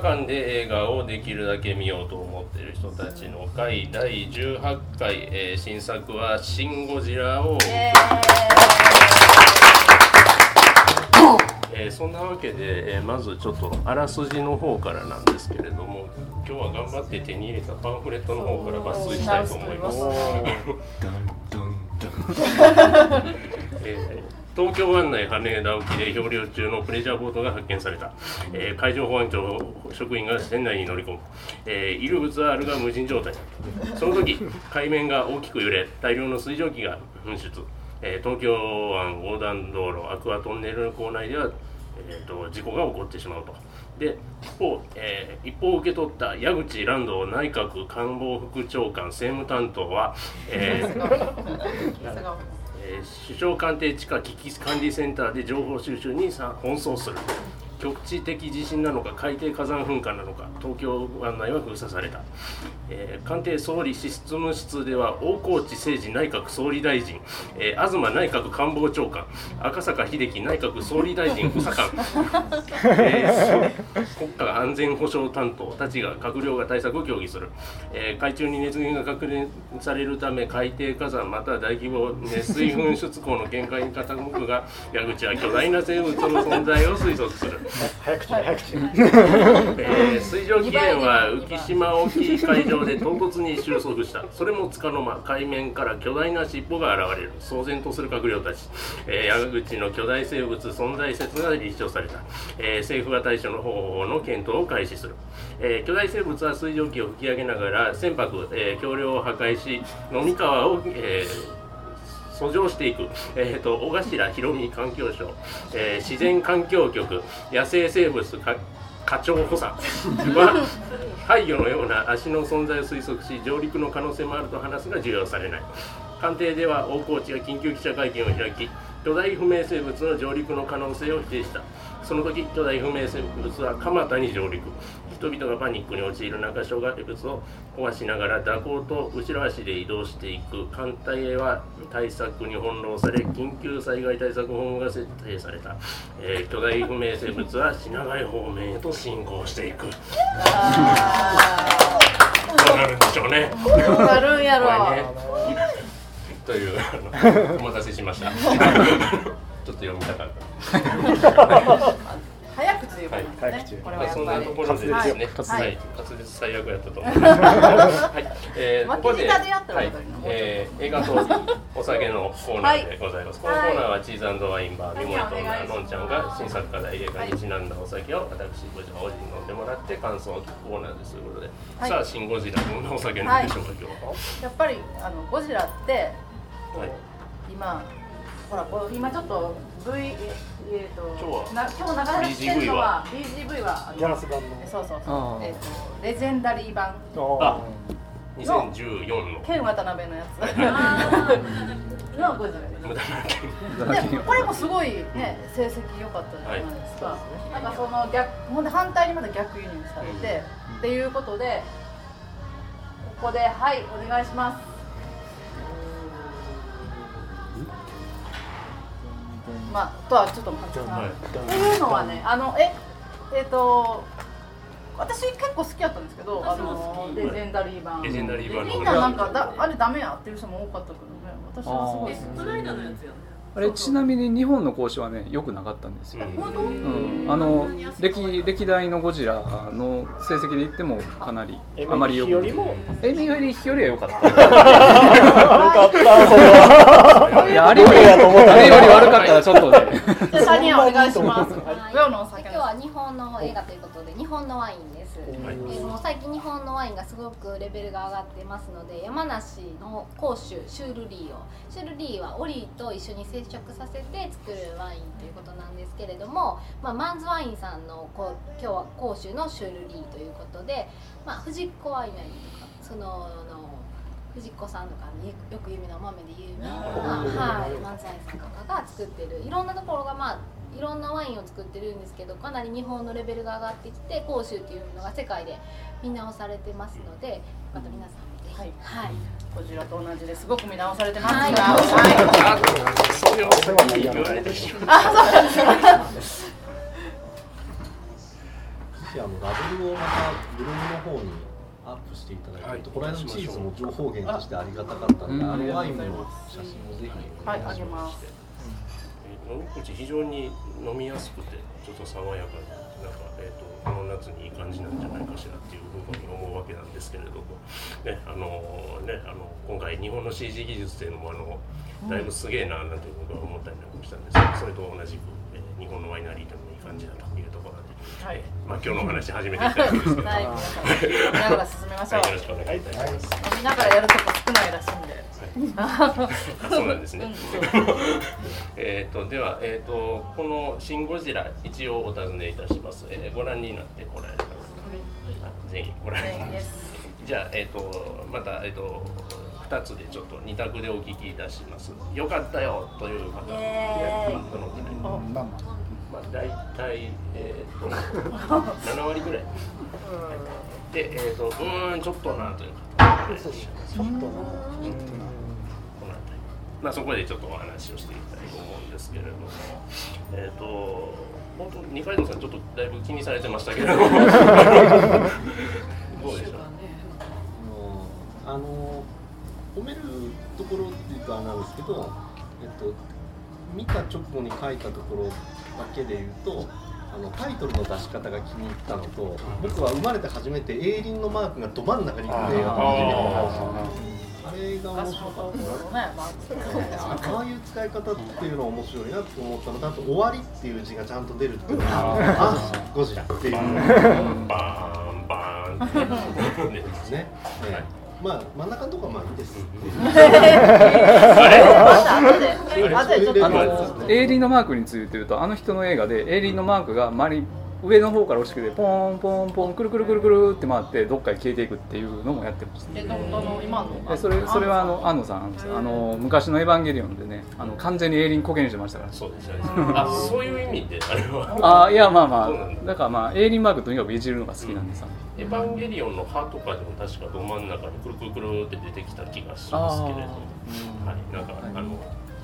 映画館で映画をできるだけ見ようと思っている人たちの会第18回、えー新作は「シン・ゴジラ」を、えーそんなわけで、えーまずちょっとあらすじの方からなんですけれども今日は頑張って手に入れたパンフレットの方から抜粋したいと思います。えー東京湾内羽田沖で漂流中のプレジャーボートが発見された、えー海上保安庁職員が船内に乗り込む、えー、いる物はあるが無人状態。その時海面が大きく揺れ大量の水蒸気が噴出、えー東京湾横断道路アクアトンネルの構内では、えー、と事故が起こってしまうと。で一方、えー一報を受け取った矢口蘭道内閣官房副長官政務担当は、えー首相官邸地下危機管理センターで情報収集に奔走する。局地的地震なのか海底火山噴火なのか東京湾内は封鎖された、えー官邸総理執務室では大河内誠二内閣総理大臣、えー東内閣官房長官赤坂秀樹内閣総理大臣補佐官、えー国家安全保障担当たちが閣僚が対策を協議する、えー海中に熱源が確認されるため海底火山または大規模熱水噴出口の限界に傾くが矢口は巨大な生物の存在を推測する。早口で早口でえー水蒸気源は浮島沖海上で唐突に収束した。それもつかの間海面から巨大な尻尾が現れる。騒然とする閣僚たち、えー、矢口の巨大生物存在説が立証された、えー政府が対処の方法の検討を開始する、えー巨大生物は水蒸気を吹き上げながら船舶、えー橋梁を破壊し飲み川を、えー遡上していく、えー、と小頭ひろみ環境省、えー自然環境局。野生生物課長補佐。は廃魚のような足の存在を推測し上陸の可能性もあると話すが重要されない。官邸では大河内が緊急記者会見を開き巨大不明生物の上陸の可能性を否定した。その時巨大不明生物は蒲田に上陸。人々がパニックに陥る中障害物を壊しながら蛇行と後ろ足で移動していく。艦隊へは対策に翻弄され緊急災害対策本部が設定された、えー巨大不明生物は品川方面へと進行していく。どうなるんでしょうね。どうなるんやろ。ね。というお待たせしました。ちょっと読みたかった早口で言うからね、はいこれはまあ、そんやっぱりなところでですね、滑舌。はい、滑舌。最悪やったと。思います。はい、えー、ここで、舌でやったらはい。えー、映画とお酒のコーナーでございます。このコーナーはチーズワインバー、ミモリとなのんちゃんが新作課題映画にちなんだお酒を私、ゴジラ王子に飲んでもらって感想を聞くコーナーです。ということで、はい。さあ、シン・ゴジラ、どんなお酒なんでしょうか、今日は？やっぱりあのゴジラってはい。今ほらこう今ちょっと V ええー、と今日今日流れてるのは BGV は？あのギャラス版の。そうそうあそう。ーえっ、とレジェンダリー版。あ2014の。剣渡辺のやつ。のゴジラ無駄なでこれもすごいね成績良かったじゃないですか、なんかその逆ほんで反対にまだ逆輸入されて、っていうことでここではいお願いしますまあとはちょっと待って。はっていうのはねあのええっ、と私結構好きやったんですけどあのレジェンダリー版。レジェンダリー版の。みんななんかだあれダメやっていう人も多かったけどね。私はすごい好き。この間のやつよね。あれちなみに日本の講師はね良くなかったんですよ、うん。あの歴歴代のゴジラの成績で言ってもかなりあまり良くよりも？エミよりよりは良かった。よかったそれはいやあれよりあれより悪かったらちょっとね。じゃあ3人お願いします。はい。今日は日本の映画ということ本のワインです、はい。えーもう最近日本のワインがすごくレベルが上がってますので山梨の甲州シュールリーをシュールリーはオリーと一緒に接触させて作るワインということなんですけれども、まあ、マンズワインさんのこう今日は甲州のシュールリーということで、まあ、藤子ワイナリーとかそのの藤子さんとかによく有名なお豆で有名な、はい、マンズワインさんとかが作ってるいろんなところがまあいろんなワインを作ってるんですけどかなり日本のレベルが上がってきて甲州っていうのが世界で見直されてますのでまた皆さんもぜひ。はい。はい。こちらと同じです。ごく見直されてますが、はい。はい。あ、そうなんです。か。ひあのラベルをまたブログの方にアップしていただいて、はい。この間のチーズも情報源としてありがたかったので、うん。あのワインの写真をぜひはいあげます。えー飲み口非常に飲みやすくてちょっと爽やかでなんか、えー、とこの夏にいい感じなんじゃないかしらっていうふうに思うわけなんですけれども、ねあのね、あの今回日本の CG 技術っていうのもあのだいぶすげえななんて僕は思ったりなんかしたんですけどそれと同じく、えー日本のワイナリーでもいい感じだとはい。まあ、今日のお話始めていきたいんですけど、は はい。い、皆さん見ながら進めましょうよろしくお願い。い。たします。見ながらやるとこ少ない。らしい。んであそうなんですね。えっとではえっ、とこのシンゴジラ一応お尋ねい。たします。えーご覧になってこられます。あぜひご覧。じゃあえっ、とまたえっ、と二つでちょっと二択でお聞きい。たします。よかったよとい。う方。イエーイどのくらい？おまあ大体えっ、と 七割ぐらい。でえっ、とうーんちょっとなという方。ちょっとな。この辺りまあ、そこでちょっとお話をしていきたいと思うんですけれども、えっ、と、本当、二階堂さん、ちょっとだいぶ気にされてましたけれども、どうでしょう？あの褒めるところっていうとあれなんですけど、えっと、見た直後に書いたところだけで言うとあのタイトルの出し方が気に入ったのと僕は生まれて初めてエイリンのマークがど真ん中に来る映画を初めてあれが面白かった。あああいう使い方っていうのは面白いなと思ったのとあと「終わり」っていう字がちゃんと出るっていうのがあゴジラっていう。バーン、バーンね。ね、ええまあ真ん中のとこはまあいいです。あれ？のエイリーのマークについて言うとあの人の映画でエイリーのマークが周り上の方から落ちてきてポンポンポンくるくるくるくるって回ってどっかに消えていくっていうのもやってましたえの今のでそれそれはあの安野さんあの昔の「エヴァンゲリオン」でねあの完全にエイリンコケにしてましたから。そうですよね。あ、そういう意味で、あれは。ああいやまあまあだ。からまあエイリンマークとにかくいじるのが好きなんです、エヴァンゲリオンの歯とかでも確かど真ん中にくるくるくるって出てきた気がしますけれども、はい、なんか、あの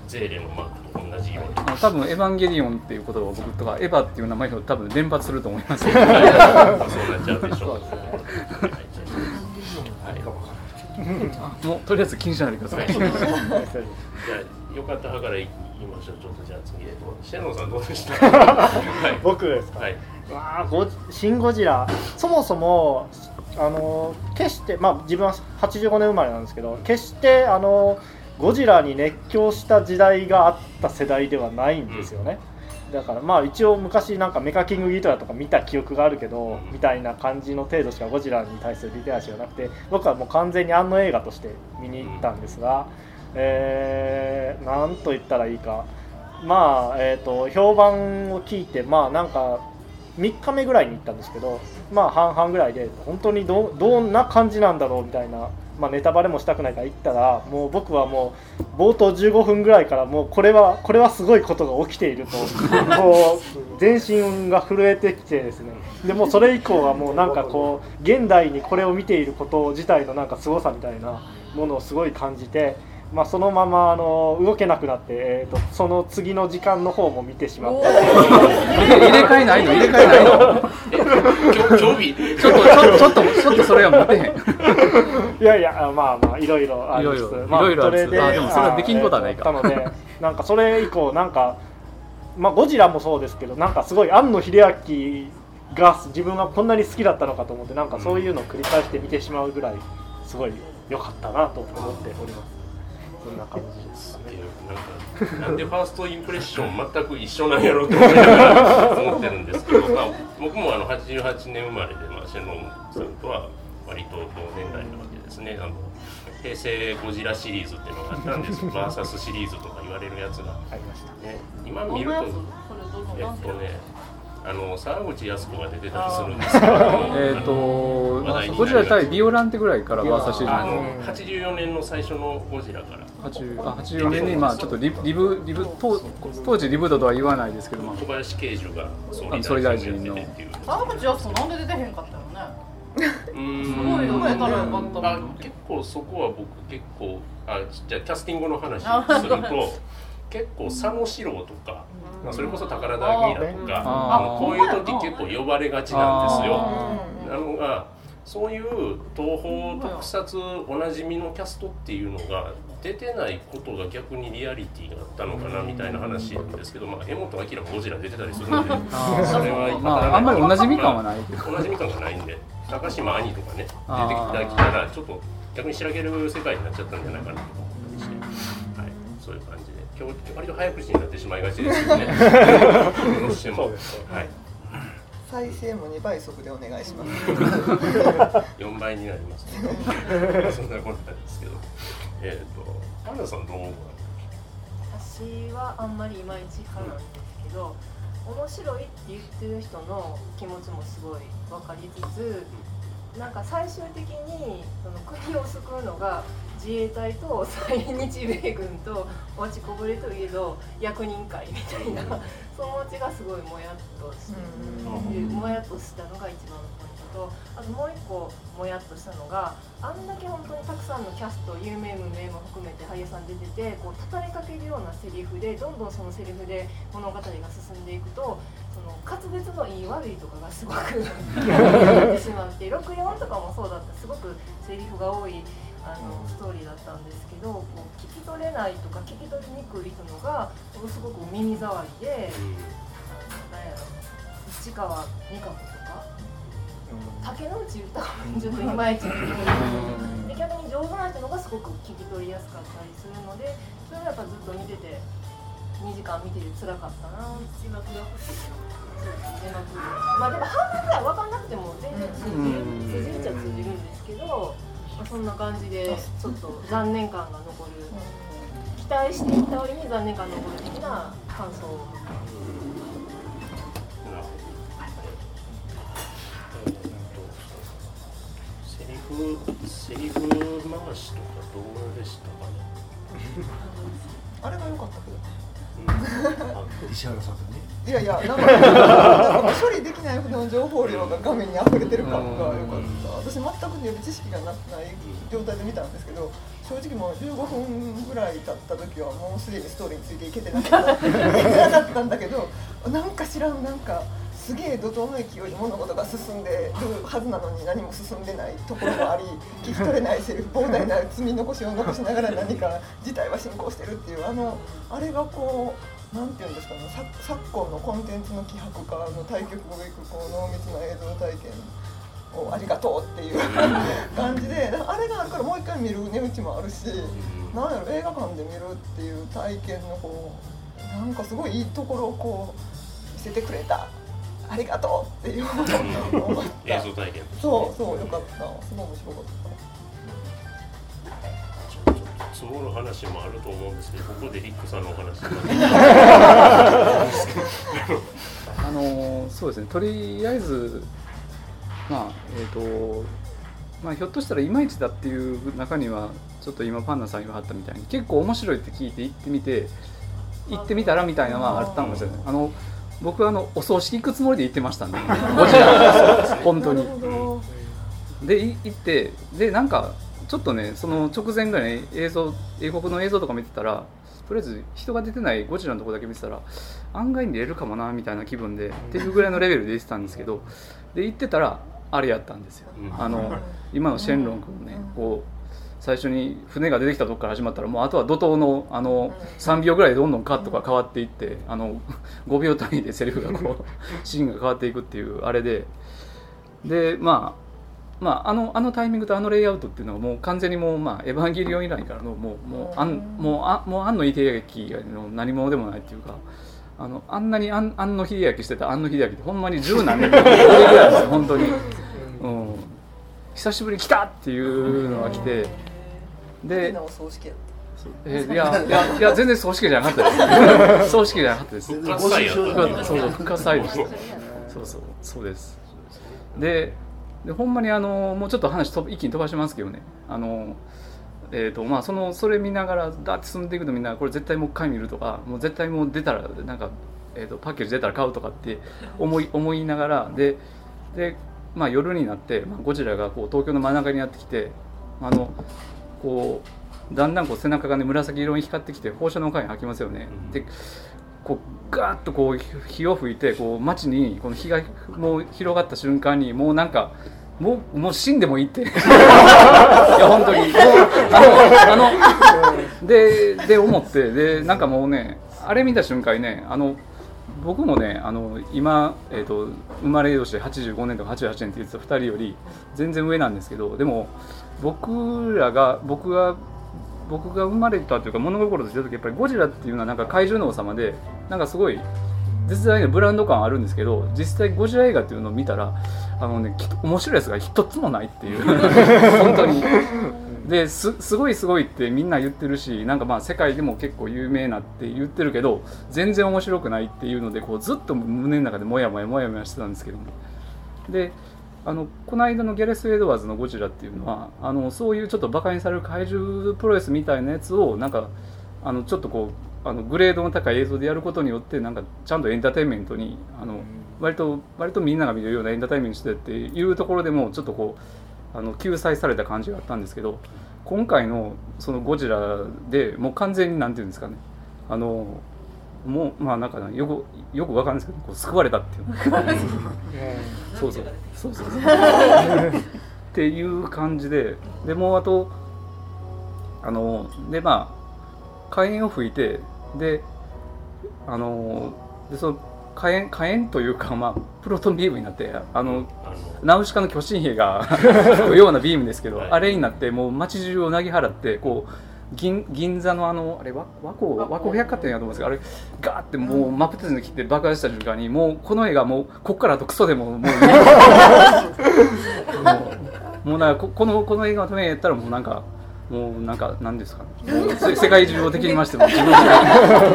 ゼーレのマークと同じように。多分エヴァンゲリオンっていう言葉を僕とかエヴァっていう名前を多分連発すると思いますけどそうなっちゃうでしょう。はいもうとりあえず気にしないでくださいじゃあよかった派からいきましょう。ちょっとじゃあ次へと。シェノンさんどうでした？はい。僕ですか、はい。わあゴシン・ゴジラ。そもそもあの決してまあ自分は85年生まれなんですけど決してあのゴジラに熱狂した時代があった世代ではないんですよね、だからまあ一応昔なんかメカキングギトラとか見た記憶があるけどみたいな感じの程度しかゴジラに対するリテラシーがなくて僕はもう完全にあの映画として見に行ったんですが、えー、なんと言ったらいいか。まあえー、と評判を聞いてまあなんか3日目ぐらいに行ったんですけどまあ半々ぐらいで本当にどどんな感じなんだろうみたいな、まあ、ネタバレもしたくないから行ったらもう僕はもう冒頭15分ぐらいからもうこれはこれはすごいことが起きていると こう全身が震えてきてですねでもうそれ以降はもうなんかこう現代にこれを見ていること自体のなんか凄さみたいなものをすごい感じて。まあ、そのままあの動けなくなって、えー、とその次の時間の方も見てしまった入れ替えないの？入れ替えないの？え、興味？ちょっとちょちょっとちょっとそれは持てへん。いやいや、まあまあ、いろいろありつつ。いろいろまあ、いろいろあるそれで、あでもそれはできんことはないか。あのえーったので、なんかそれ以降、なんか、まあ、ゴジラもそうですけど、なんかすごい庵野秀明が自分がこんなに好きだったのかと思って、なんかそういうのを繰り返して見てしまうぐらい、すごい良かったなと思っております。そんな感じです。っていうなんかなんでファーストインプレッション全く一緒なんやろうと思いながら思ってるんですけど、まあ、僕もあの88年生まれで、まあ、シェノンさんとは割と同年代なわけですねあの平成ゴジラシリーズっていうのがあったんですよバーサスシリーズとか言われるやつが、ありました。ね、今見るとえっとねあの沢口靖子が出てたりするんですけどえっとゴジラ対ビオランテぐらいからバーサシリーあの84年の最初のゴジラからズ80あ84年にまあちょっとリブリブリブ当当時リブートとは言わないですけどまあ小林慶樹が総理大臣の。沢口靖子なんで出てへんかったよねうーん。すごいよねたらよかったあのに結構そこは僕結構あじゃあキャスティングの話をすると結構佐野史郎とかまあ、それこそ宝田明とかあのこういう時結構呼ばれがちなんですよ。うん。なのがそういう東宝特撮おなじみのキャストっていうのが出てないことが逆にリアリティがあったのかなみたいな話なんですけど、まあ、江本明もゴジラ出てたりするんで それはまああんまりおなじみ感はない。けどおなじみ感がないんで高島兄とかね出てきあー。たきたらちょっと逆にしらける世界になっちゃったんじゃないかなと思ったりして、はい、そういう感じで。今日割と早口になってしまいがちですよね。どうしても。そうですねはい、再生も2倍速でお願いします。4倍になりますね。そんなことなんですけど。えっ、とパンダさんどう思うか私はあんまりいまいち派なんですけど、面白いって言ってる人の気持ちもすごい分かりつつなんか最終的にその国を救うのが自衛隊と在日米軍と落ちこぼれといえど役人会みたいなそのうちがすごいもやっとしてうん。もやっとしたのが一番のポイとあともう一個もやっとしたのがあんだけ本当にたくさんのキャスト有名無名も含めて俳優さん出ててこう畳みかけるようなセリフでどんどんそのセリフで物語が進んでいくとその滑舌のいい悪いとかがすごく 出てしまって64とかもそうだったすごくセリフが多いあのストーリーだったんですけどこう聞き取れないとか聞き取りにくい人のがものすごく耳障りで。あのなんやろ市川美香子とか竹野内豊もちょっといまいちで逆に上手な人のがすごく聞き取りやすかったりするのでそれはやっぱずっと見てて2時間見てて辛かったな字幕が欲しいまあでも半分ぐらい分かんなくても全然通じる通じるっちゃ通じるんですけど、まあ、そんな感じでちょっと残念感が残る。期待していた折に残念感が残る的な感想をフセリフ回しとかどうでしたかね。あれが良かったけどうん石原さんね。いやいやなんかなんか処理できないほどの情報量が画面に溢れてる感が良かった。私全く予備知識がなない状態で見たんですけど正直もう15分ぐらい経った時はもうすでにストーリーについていけてなかった。いけてなかったんだけどなんか知らんなんかすげえ怒涛の勢いで物事が進んでるはずなのに何も進んでないところもあり聞き取れないセリフ膨大な積み残しを残しながら何か事態は進行してるっていうあのあれがこうなんていうんですかね昨今のコンテンツの希薄化の対極をいくこう濃密な映像体験をありがとうっていう感じであれがあるからもう一回見る値打ちもあるしなんやろ映画館で見るっていう体験のこうなんかすごいいいところをこう見せてくれたありがとうっていう思った。映像体験。そうそうよかった。すごい面白かった積もる話もあると思うんですけどここでリックさんのお話。あのそうですね。とりあえずまあえっ、とまあひょっとしたらいまいちだっていう中にはちょっと今パンダさん言わはったみたいに結構面白いって聞いて行ってみて行ってみたらみたいなのはあったんですよね。あの僕はあのお葬式行くつもりで行ってましたんで。ゴジラ本当に。でい行ってでなんかちょっとねその直前ぐらいに映像英国の映像とか見てたらとりあえず人が出てないゴジラのとこだけ見てたら案外に出れるかもなみたいな気分でっていうぐらいのレベルで出てたんですけど。で行ってたらあれやったんですよ。うん。あの今のシェンロン君ねこう最初に船が出てきたとこから始まったらもうあとは怒涛のあの3秒ぐらいでどんどんカットが変わっていってあの 5秒単位でセリフがこう シーンが変わっていくっていうあれで。でまあまあ、あのあのタイミングとあのレイアウトっていうのはもう完全にもう、まあ、エヴァンゲリオン以来からのもうもうあんもうあもう庵野秀明の何者でもないっていうかあのあんなに庵庵野秀明してた庵野秀明ってほんまに十何年ぶり ぐらいですよ本当に、うん、久しぶりに来たっていうのが来てで変なお葬式やったえーいや いやいや全然葬式じゃなかったです。葬式じゃなかったです。復活祭やったそうそう復活祭でした。そうそう。そうです。ででほんまにあのもうちょっと話と一気に飛ばしますけどね。あのえーとまあ、そのそれ見ながらだって進んでいくのみんなこれ絶対もう一回見るとかもう絶対もう出たらなんか、えー、とパッケージ出たら買うとかって思い思いながらでで、まあ、夜になって、まあ、ゴジラがこう東京の真ん中にやってきてあのこうだんだんこう背中がね紫色に光ってきて放射能火炎吐きますよね。うん。でこうガーッとこう火を吹いてこう街にこの火がもう広がった瞬間にもうなんかもうもう死んでもいいって。いや本当に。もうあのあのでで思ってでなんかもうねあれ見た瞬間にねあの僕もねあの今、えーと、生まれ年で85年とか88年って言ってた2人より全然上なんですけどでも僕らが僕が僕が生まれたというか物心とした時やっぱりゴジラっていうのはなんか怪獣の王様でなんかすごい絶大なブランド感あるんですけど実際ゴジラ映画っていうのを見たらあのね面白いやつが一つもないっていう。本当に。ですすごいすごいってみんな言ってるしなんかまあ世界でも結構有名なって言ってるけど全然面白くないっていうのでこうずっと胸の中でモヤモヤモヤモヤしてたんですけども。であのこの間のギャレス・エドワーズのゴジラっていうのはあのそういうちょっとバカにされる怪獣プロレスみたいなやつをなんかあのちょっとこうあのグレードの高い映像でやることによってなんかちゃんとエンターテインメントにあの割と割とみんなが見るようなエンターテインメントしてっていうところでもちょっとこうあの救済された感じがあったんですけど今回のそのゴジラでもう完全になんていうんですかね。あのもうまあなんかよくよくわかるんですけどこう救われたっていう。そうそう。そうそうそう。っていう感じででもあとあのでまあ火炎を吹いてであのでその火炎火炎というか、まあ、プロトンビームになってあのナウシカの巨神兵が 吹くようなビームですけど、はい、あれになってもう街中をなぎ払ってこう銀銀座のあのあれ和光？和光。百貨店やと思うんですけどあれガーってもう真っ二つに切って爆発した瞬間にもうこの絵がもうこっからとクソでももう もうもうなんかこのこの映画のためにやったらもうなんかもうなんか何ですか、ね、世界中を敵にましても自分で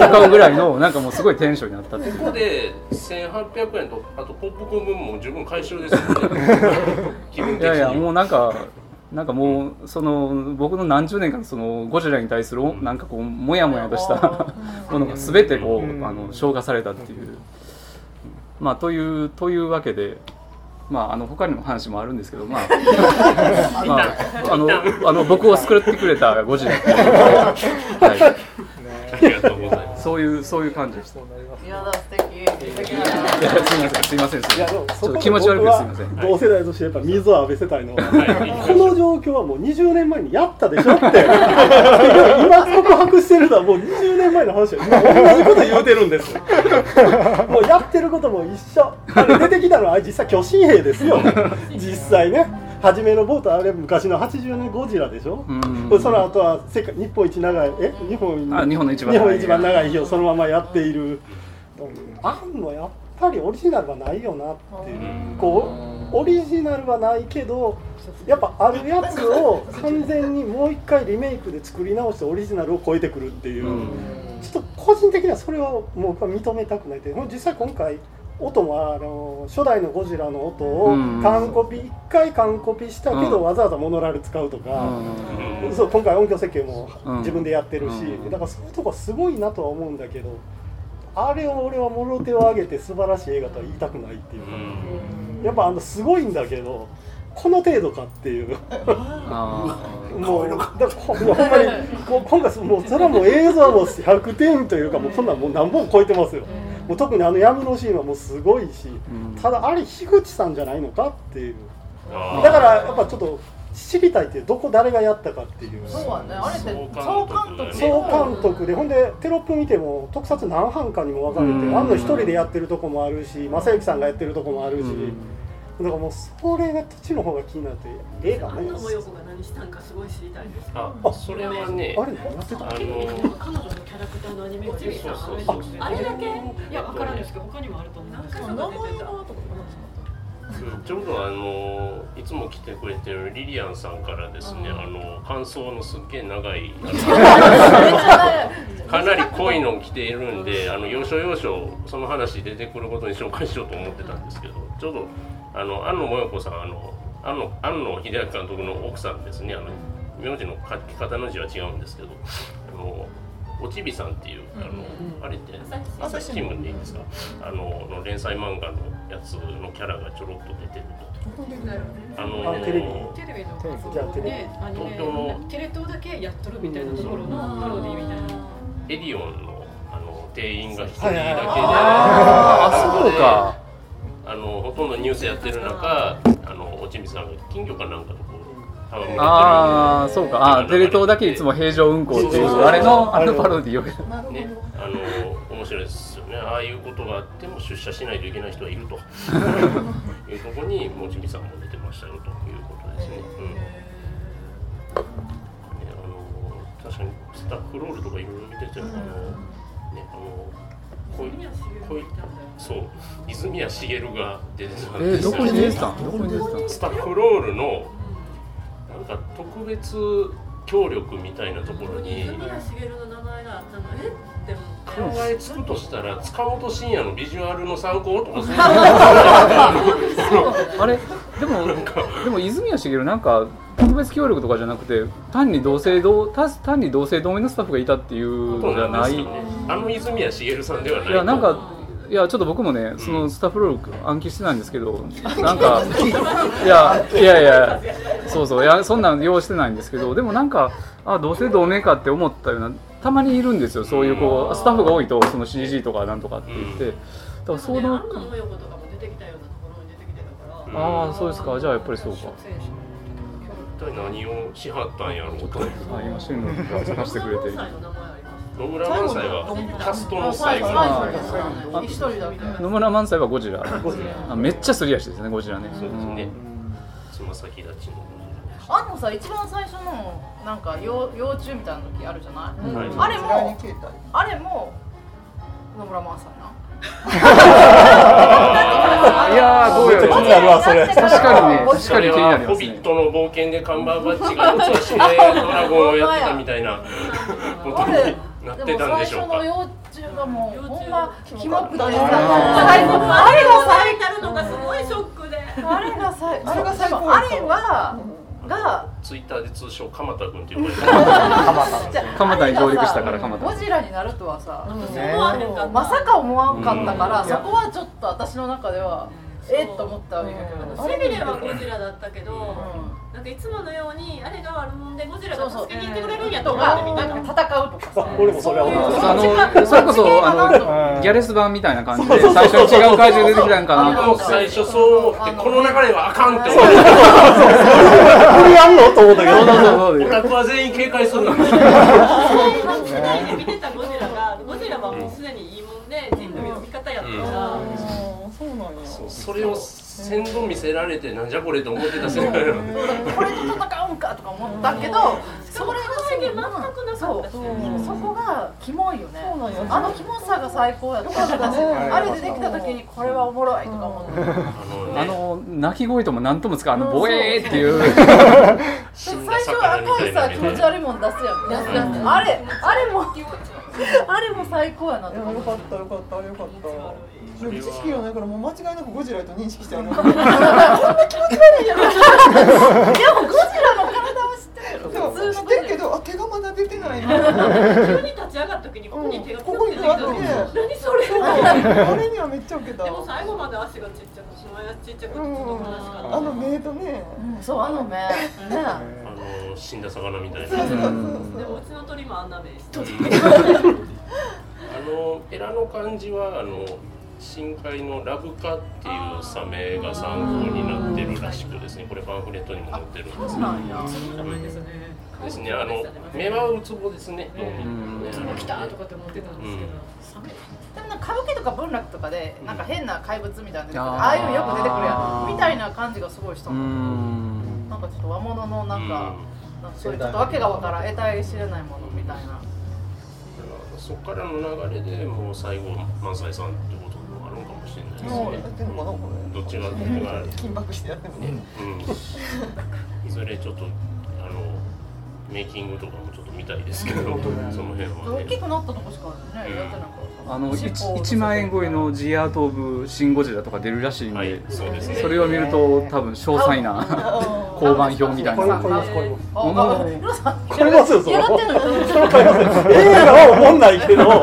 戦うぐらいのなんかもうすごいテンションになったってここで1800円とあとポップコーン分も十分回収ですよね。いやいやもうなんかなんかもうその僕の何十年かのそのゴジラに対するなんかこうモヤモヤとした ものが全てこうあの消化されたっていう。まあというというわけでまあ、あの他にも話もあるんですけど、まあ、まあ、あのあの僕を救ってくれたゴジラ、はい、ありがとうございます。そういうそういう感じでした。いやだ素敵。すみませんすみませんすみません。ちょっと気持ち悪くてすみません。同世代としてやっぱ水を浴びせたいのは、この状況はもう20年前にやったでしょって。今告白してるのはもう20年前の話今同じこと言うてるんです。もうやってることも一緒。出てきたのは実際巨神兵ですよ。実際ね。初めのボートあれ昔の80年ゴジラでしょ、うん、その後は世界日本一長いえ？日本あ日本の一番日本一番長い日をそのままやっている、あんのやっぱりオリジナルはないよなっていう、こうオリジナルはないけどやっぱあるやつを完全にもう一回リメイクで作り直してオリジナルを超えてくるっていう、ちょっと個人的にはそれはもう認めたくないって実際今回音もあの初代のゴジラの音を完コピ1回完コピしたけどわざわざモノラル使うとか、そう今回音響設計も自分でやってるし、だからそういうとこすごいなとは思うんだけどあれを俺はもろ手を挙げて素晴らしい映画とは言いたくないっていうか、やっぱあのすごいんだけど。この程度かっていう。もうだほんまに今回もうそれはもう映像も100点というかもうそんなもう何本超えてますよ。もう特にあのヤムのシーンはもうすごいし、うん、ただあれ樋口さんじゃないのかっていう。だからやっぱちょっと知りたいってどこ誰がやったかっていう。そうはね。あれって総監督総監督で。ほんでテロップ見ても特撮何班かにも分かれてあんの一人でやってるとこもあるし正行さんがやってるとこもあるし、だからもうそれが土地の方が気になって映画ね。もよこが何したんかすごい知りたいです。あ、あそれはね。あれやってた。あの彼女のキャラクターのアニメが出てた。あれだけいやわからないですけど他にもあると思う。何回も出てた。ちょうどあのいつも来てくれてるリリアンさんからですね、あの感想のすっげえ長い かなり濃いの来ているんであの要所要所その話出てくることに紹介しようと思ってたんですけどちょうどあの安野もよこさんあの安野安野秀明監督の奥さんですね。あの名字の書き方の字は違うんですけどあのおちびさんっていうあの、あれって朝日新聞。でいいんですか？あのの連載漫画のやつのキャラがちょろっと出てると。あのテレビ。テレビの東京の。テレ東だけやっとるみたいなところのパロディみたいな。エディオンのあの定員が一人だけで、ああそうかあのほとんどニュースやってる中あの落水さんが金魚かなんかとこうああそうか。あーテレ東だけいつも平常運行っていうあれのあの。パロディを。ね、あの面白いですよね。ああいうことがあっても出社しないといけない人がいると。いうところにもちみさんも出てましたよということですね。うん。ねあの確かにスタッフロールとかいろいろ見てて、あのねあのこういこういそう泉谷しげるが出てたんえー、ですよ。どこに出てたん？どこに出てた？んスタッフロールのなんか特別協力みたいなところに泉谷しげるの名前があったのえって思って。考えつくとしたら塚本慎也のビジュアルの参考とかそういうあれ？でもでも泉谷しげるなんか特別協力とかじゃなくて単に同性同単単に同性同盟のスタッフがいたっていうじゃない。ね。あの泉谷しげるさんではないいやなんかいやちょっと僕もねそのスタッフロール暗記してないんですけどなんかいやいやいやそうそういやそんなん用意してないんですけどでもなんかあ同姓同名かって思ったようなたまにいるんですよそういうこうスタッフが多いとその CG とかなんとかって言って。だからそのああそうですか。じゃあやっぱりそうか。一体何をしはったんやろうと。あ今シェンロンが探してくれて野村萬斎の名前あります野村萬斎はキャストの最後野村萬斎はゴジラ。あめっちゃすり足ですねゴジラね。そうですね。つま先立ちの。あのさ一番最初のなんか幼幼虫みたいな時あるじゃない、はい。あれもあれも野村萬斎 いやーどうやろ気になるわそれ。な確かにね確そかに気になれは「ホりますね。ビットの冒険」でカンバーバッチが四つ足でドラゴンをやってたみたいな。ことに。なってたんでしょうかでも最初の幼虫がもうほんまキモくあれが最になるのがすごいショックであれが最あれが最高あれはがツイッターで通称鎌田君って呼ばれてる。蒲田に上陸したから蒲田ゴジラになるとはさ、思わへん。まさか思わんかったから、うん。そこはちょっと私の中ではえっと思ったわけだけど、背びれはゴジラだったけど、うん。なんかいつものようにあれが悪者でゴジラそうそう。が助けに行ってくれるんやととかん。か戦うとか。さ俺もそれは思う。あのそれこそあのギャレス版みたいな感じで最初に違う怪獣出てきたんかなと思って。最初そう思ってこの流れはあかんって思ってこれやんのと思ったけどオタクは全員警戒するのに。世代で見てたゴジラがゴジラはもうすでにいいもんで人類の味方やったから、それを先導見せられてなんじゃこれと思ってた世界なのにこれと戦うんかとか思ったけど、それが可愛げ全くなかったし、そう。そこがキモいよね。そうなんよ。あのキモさが最高やったあれでできた時にこれはおもろいとか思って、あのねあの鳴き声とも何ともつかあのボエーっていう。最初赤いさ気持ち悪いもん出すやん出すやん。あれあれもあれも最高やなと思っていやよかったよかったよかった知識がないからもう間違いなくゴジラと認識してある。でもゴジラの体は知ってる。よ普通の知ってるけどあ手がまだ出てないな急に立ち上がった時にここに手がここに手があって何それ。あれにはめっちゃウケた。でも最後まで足がちっちゃくしまやちっちゃくてちょっとうん悲しかった、あのメイドね。うんそうあの目。ねあの死んだ魚みたいな。そうそうそうでもうちの鳥もあんな目して あのエラの漢字はあの深海のラブカっていうサメが参考になってるらしくですね。これパンフレットにも載ってるんです。けどそうなんやですね。あの目はウツボですね。どう見てもね。うちも来たとかって思ってたんですけど、サメでもなんか歌舞伎とか文楽とかでなんか変な怪物みたいなあー。ああいうのよく出てくるやん。みたいな感じがすごいしたん。ん。なんかちょっと和物のなんかなんかそういうちょっとわけがわからん得体知れないものみたいな。そこからの流れでもう最後萬斎さんともしれないですね。どっちがどっちが。緊迫してやってるねうん、いずれちょっとあのメイキングとかもちょっと見たいですけど、その辺はね。大きくなったとこしかね。やってなかったあの尻尾 1, 万円超えの G アート・オブ・シン・ゴジラとか出るらしいんで、はい、そうですね。それを見ると多分詳細な 交番表みたいな。これこれますこれますこれますよそれ嫌がってん。のよそれ買いますよ映画は思んないけど映画は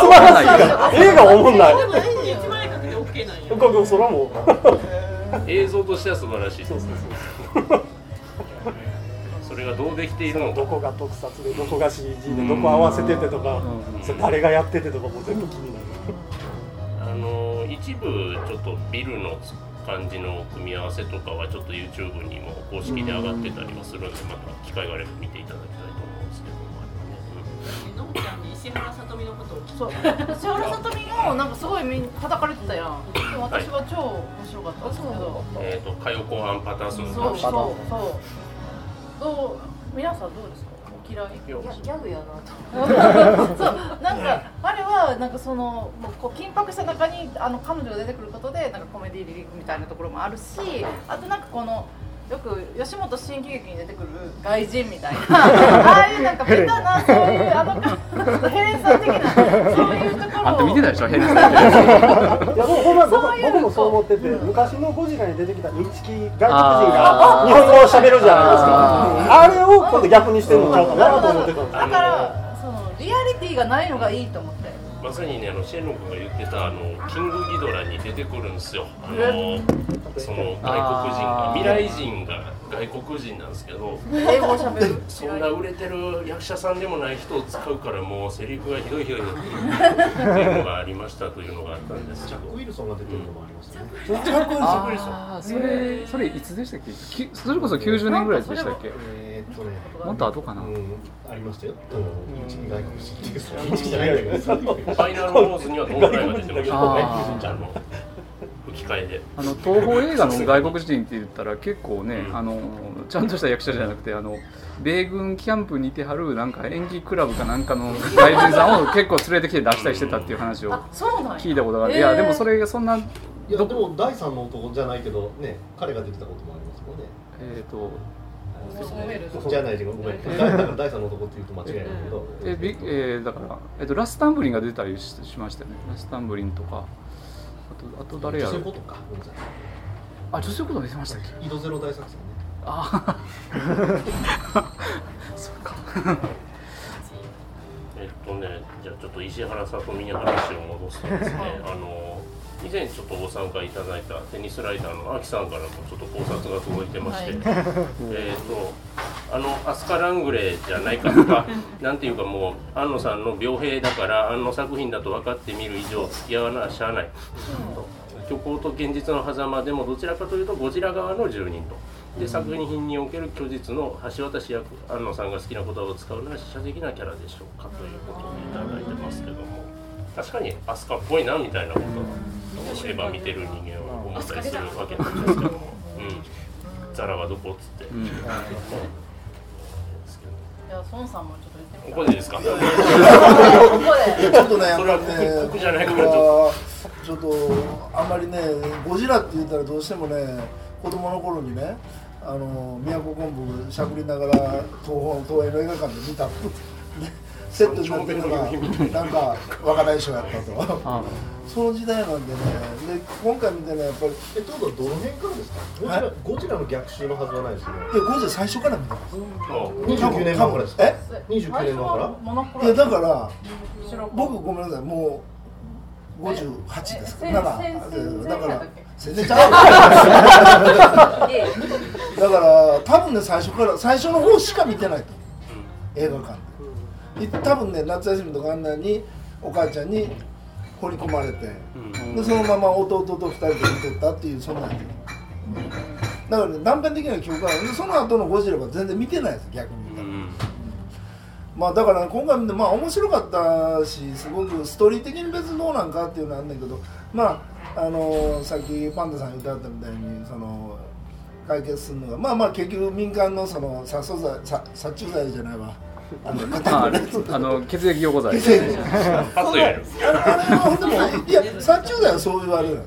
素晴らしい。映画は思んない。でも1万円かけて OK なんや。映像としては素晴らしい。そうそうそうそがどうできているのか。どこが特撮でどこが CG でどこ合わせててとか、それ誰がやっててとかも全部気になる。あの一部ちょっとビルの感じの組み合わせとかはちょっと YouTube にも公式で上がってたりはするんでまた機会があれば見ていただきたいと思うんですけど。のぶちゃんに石原さとみのことを聞そう石原さとみもなん。かすごいみん叩かれてたやんでも私は超面白かったんですけど、のねえっ、と歌謡後半パターソンそうそう。そうどう皆さんどうですか？お嫌い？ギャギャグやなと そうなんかあれはなんかそのもうこう緊迫した中にあの彼女が出てくることでなんかコメディリリーフみたいなところもあるしあとなんかこのよく吉本新喜劇に出てくる外人みたいな。ああいうなんかベタなそういうあのヘレンさん的なそういうところを。あんた見てたでしょヘレンさいやもうほんま僕もそう。思ってて、昔のゴジラに出てきた日記外国人が日本語を喋るじゃないですか。あれを今度逆にしてるのちゃうかなと思ってたんですだからそのリアリティがないのがいいと思ってまさにねあのシェンロン君が言ってたあのキングギドラに出てくるんですよ。あのその外国人が未来人が外国人なんですけど英語を喋る？そんな売れてる役者さんでもない人を使うからもうセリフがひどいひどいっていうのがありましたというのがあったんですけど。ジャック・ウィルソンが出てるのもありますね。ああそれそれいつでしたっけきそれこそ90年ぐらいでしたっけえーっとね、もっと後かな、うん、ありましたよ。うん、日外国人っていうか、日じゃないんだけど、ファイナルローズにはトム・フライが出てましたあの吹き替えで。あの東宝映画の外国人って言ったら結構ね、うん。あのちゃんとした役者じゃなくてあの米軍キャンプにいてはるなんか演技クラブかなんかの外人さんを結構連れてきて出したりしてたっていう話を聞いたことがある、へーいやでもそれがそんないや、でも第三の男じゃないけど、ね、彼が出てたこともありますもんね。えっ、とじゃない違う、ごめん。第三の男って言うと間違いないけど。えビえーだから、えっとラスタンブリンが出たりししましたよね。ラスタンブリンとか。あとあと誰やろ。女性ことあ女性こと出てましたっけ？井戸ゼロ大作戦ね。あ そっか。えっとね、じゃあちょっと石原さとみに話を戻すとですね、あの以前ちょっとご参加いただいたテニスライターのアキさんからもちょっと考察が届いてまして、えっとあのアスカ・ラングレーじゃないかとか、なんていうかもう安野さんの病兵だから安野作品だと分かってみる以上付き合わなしゃあない。虚構と現実の狭間でもどちらかというとゴジラ側の住人と。で作品における虚実の橋渡し役安野さんが好きな言葉を使うのは写的なキャラでしょうかということでいただいてますけども確かにアスカっぽいなみたいなこと。はエヴァ見てる人間は思ったりするわけなんですけども、うん、ザラはどこっつって、うん。い。や孫さんもちょっと言ってみたここで。ですかここでちょっとね、やっそれはぱりね、僕じゃないからちょちょっとあんまりね、ゴジラって言ったらどうしてもね、子供の頃にね、あの宮古昆布しゃくりながら東宝東映の映画館で見た。セットになってるのがなんか若大将やったと。あその時代なんでね、で今回見てねやっぱり。え、ということはどの辺からですか？ゴジラはいゴジラの逆襲のはずはないですよね。でゴジラ最初から見てます。もう29年前からですか？え？29年前から？いやロだから白僕ごめんなさい。もう58ですえかだから全然ちゃう？だから多分ね最初から最初の方しか見てないと。映画館でで多分ね夏休みとかあんなにお母ちゃんに放り込まれてでそのまま弟と2人で見とったっていうそんなんや。だからね断片的な記憶がある。でその後のゴジラは全然見てないです逆に言ったら。うん。まあだから今回まあ面白かったしすごくストーリー的に別にどうなんかっていうのはあるんだけどまああのさっきパンダさん言ってあったみたいにその解決するのがまあまあ結局民間のその殺素剤殺殺虫剤じゃないわあのああの血液凝固剤。血液パッとやるあれあれはでもいや殺虫剤はそう言われる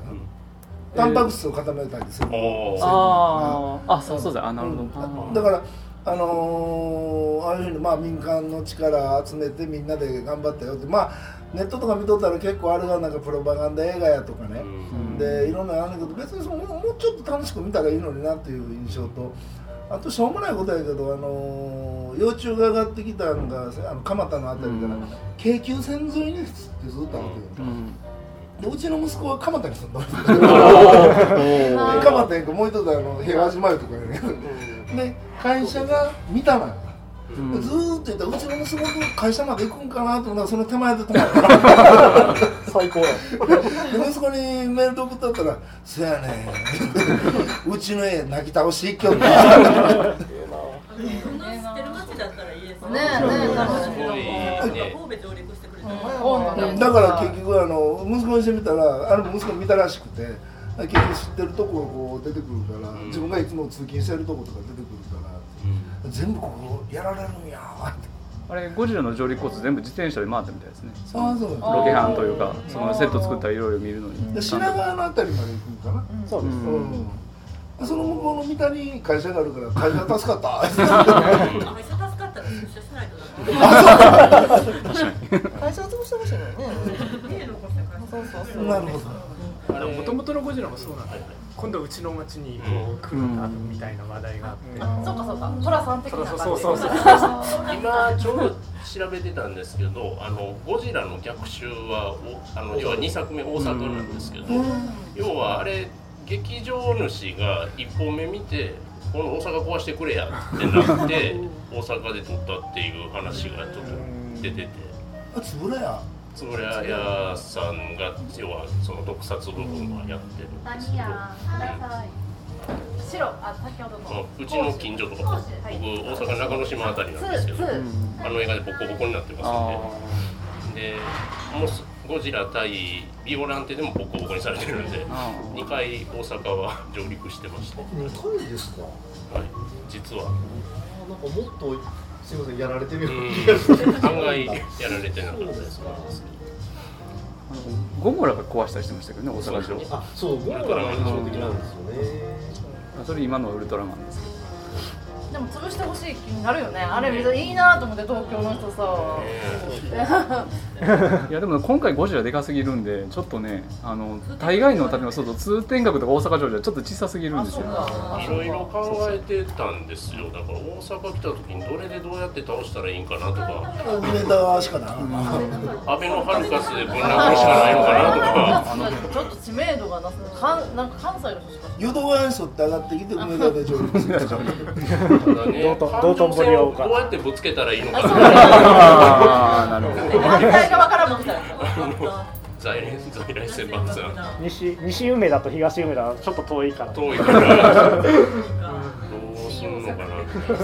タンパク質を固めたりするああそうそうだあなるほど、だからあのーああいうふうにまあ民間の力集めてみんなで頑張ったよってまあネットとか見とったら結構あれがなんかプロパガンダ映画やとかね、うんでいろんなのあるんだけど別にそのもうもうちょっと楽しく見たらいいのになっていう印象とあとしょうもないことやけど、あのー幼虫が上がってきたのがあの蒲田のあたりから、京急線沿いにずっとあるけど、うん。でうちの息子は蒲田に住んだで蒲田にもう一つあの平和島湯とかやねで会社が三田なんずーっと言ったらうちの息子と会社まで行くんかなと思ったらその手前で止まった。最高や。で息子にメールで送っとったら「そやねん。うちの家泣き倒して一挙に」そんな。知ってる街だったらいいですねえねえ楽しすごいね神戸上陸してくれたらだから結局あの息子にしてみたらあれも息子見たらしくて結局知ってるとこがこう出てくるから、自分がいつも通勤してるとことか出てくるから、全部ここやられるんやーって。あれゴジラの上陸コース全部自転車で回ったみたいですね。ああそうロケハンというかそのセット作ったらいろいろ見るのに。で品川のあたりまで行くんかな、そうです、うん。その向こうの三田に会社があるから会社助かった。会社助かっ会社を潰してほしいのよねそうそうそうなるほどもともとのゴジラもそうなんだよね。今度うちの町にこう来るんだみたいな話題があって、あそうかそうか。寅さん的な感じ。そうそうそうそう今ちょうど調べてたんですけどあのゴジラの逆襲はおあの要は2作目大阪なんですけど、要はあれ劇場主が1本目見てこの大阪壊してくれやってなって 大阪で撮ったっていう話がちょっと出てて。あつぶらやつぶらやさんが要はその特撮部分はやってる何やください白あ先ほどの。うちの近所とか僕大阪中之島あたりなんですけど。あの映画でボコボコになってますんで。でもうすゴジラ対ビオランテでもボコボコにされてるんで2回大阪は上陸してました2回ですか？はい。実はなんかもっとすみませんやられてるようなうん気がす。る案外やられてなかったですゴモラが壊したりしてましたけどね大阪城。あそうゴモラが印象的なんですよね。それ今のウルトラマンですでも潰してほしい気になるよね。あれいいなと思って東京の人さ いやでも今回ゴジラでかすぎるんでちょっとねあの大概の建物そうそう通天閣とか大阪城じゃちょっと小さすぎるんですよ。いろいろ考えてたんですよ。だから大阪来た時にどれでどうやって倒したらいいんかなとか。梅田しかな安倍のハルカスでぶん殴るしかないのかなとか。ちょっと知名度がなすかんなんか関西の人しか。淀川に沿って上がってきて梅田で上陸する。どうやってぶつけたらいいのかあーなるほど反対側からも来たよ在来在来線爆弾西西梅田と東梅田はちょっと遠いから。遠いからどうすんのかな。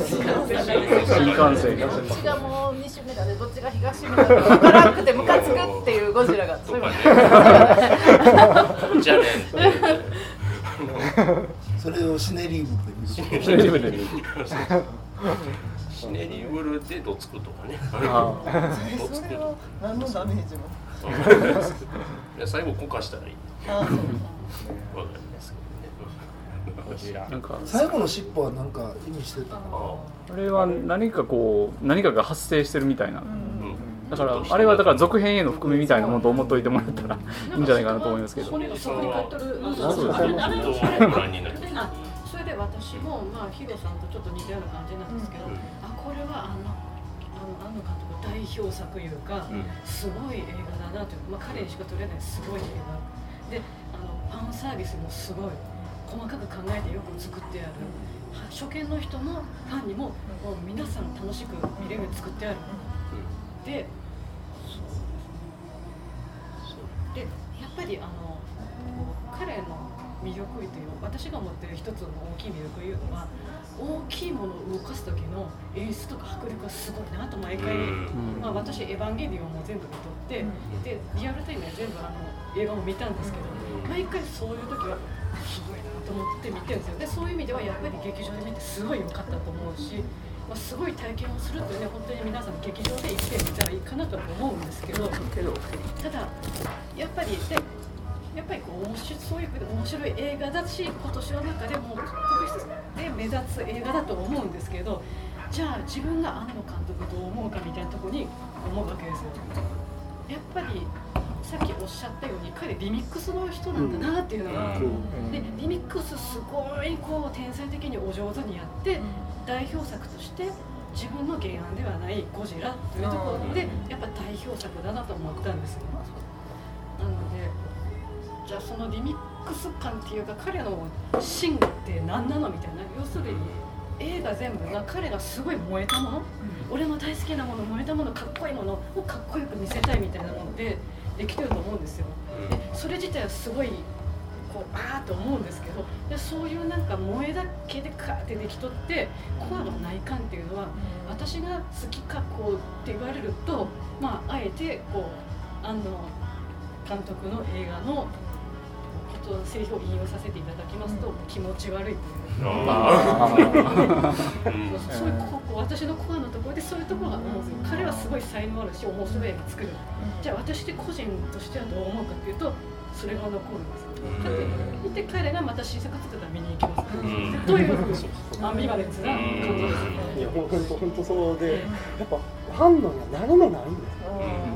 新幹線が。どっちがもう西目だでどっちが東目だか分からなくてムカつくっていうゴジラが。そういうじゃねそれをシネリーブで見るシネリブで見るシネリブルでどつくとかね。あ どつくそれは何のダメージも。いや最後こかしたらいい。あそうわかりますけどね。なんか最後の尻尾は何か意味してたああ。れは何かこう何かが発生してるみたいな。うん。だからあれはだから続編への含みみたいなものと思っといてもらったらいいんじゃないかなと思いますけど。それで私もまあヒロさんとちょっと似たような感じなんですけど、はあのあの庵野監督代表作いうか、うん。すごい映画だなというまあ彼にしか撮れないすごい映画であのファンサービスもすごい細かく考えてよく作ってある、は初見の人のファンにももう皆さん楽しく見れるように作ってある、ででやっぱりあの彼の魅力という私が持ってる一つの大きい魅力いうのは大きいものを動かす時の演出とか迫力がすごいなと毎回、うん。まあ、私「エヴァンゲリオン」も全部見とって、でリアルタイムで全部あの映画も見たんですけど毎回そういう時はすごいなと思って見てるんですよ。でそういう意味ではやっぱり劇場で見てすごい良かったと思うし、まあ、すごい体験をするというね本当に皆さん劇場で生きてみたらいいかなと思うんですけどただやっぱりでやっぱりこう面白いそういう面白い映画だし今年の中でも特筆で目立つ映画だと思うんですけどじゃあ自分が庵野監督どう思うかみたいなところに思うわけですよ。やっぱりさっきおっしゃったように彼リミックスの人なんだなっていうのが、でリミックスすごいこう天才的にお上手にやって、代表作として自分の原案ではない「ゴジラ」というところでやっぱ代表作だなと思ったんですよ。なのでじゃあそのリミックス感っていうか彼の芯って何なのみたいな。要するに映画全部が彼がすごい燃えたもの、俺の大好きなもの燃えたものかっこいいものをかっこよく見せたいみたいなものでできてると思うんですよ。でそれ自体はすごいこうああと思うんですけどでそういうなんか萌えだけでカーってできとってコアの内観っていうのは私が好きかこうって言われるとまああえてこう安野監督の映画のことのセリフを引用させていただきますと気持ち悪いという。そういうここ私のコアのところでそういうところが思うんですよ。彼はすごい才能あるし面白い映画作る。じゃあ私で個人としてはどう思うかっていうとそれが残るんですよ。だってで彼がまた新作作ったら見に行きます。からどういうアンビバレンスな感じですよね。いや本当本当そうでやっぱ反応が何もないんです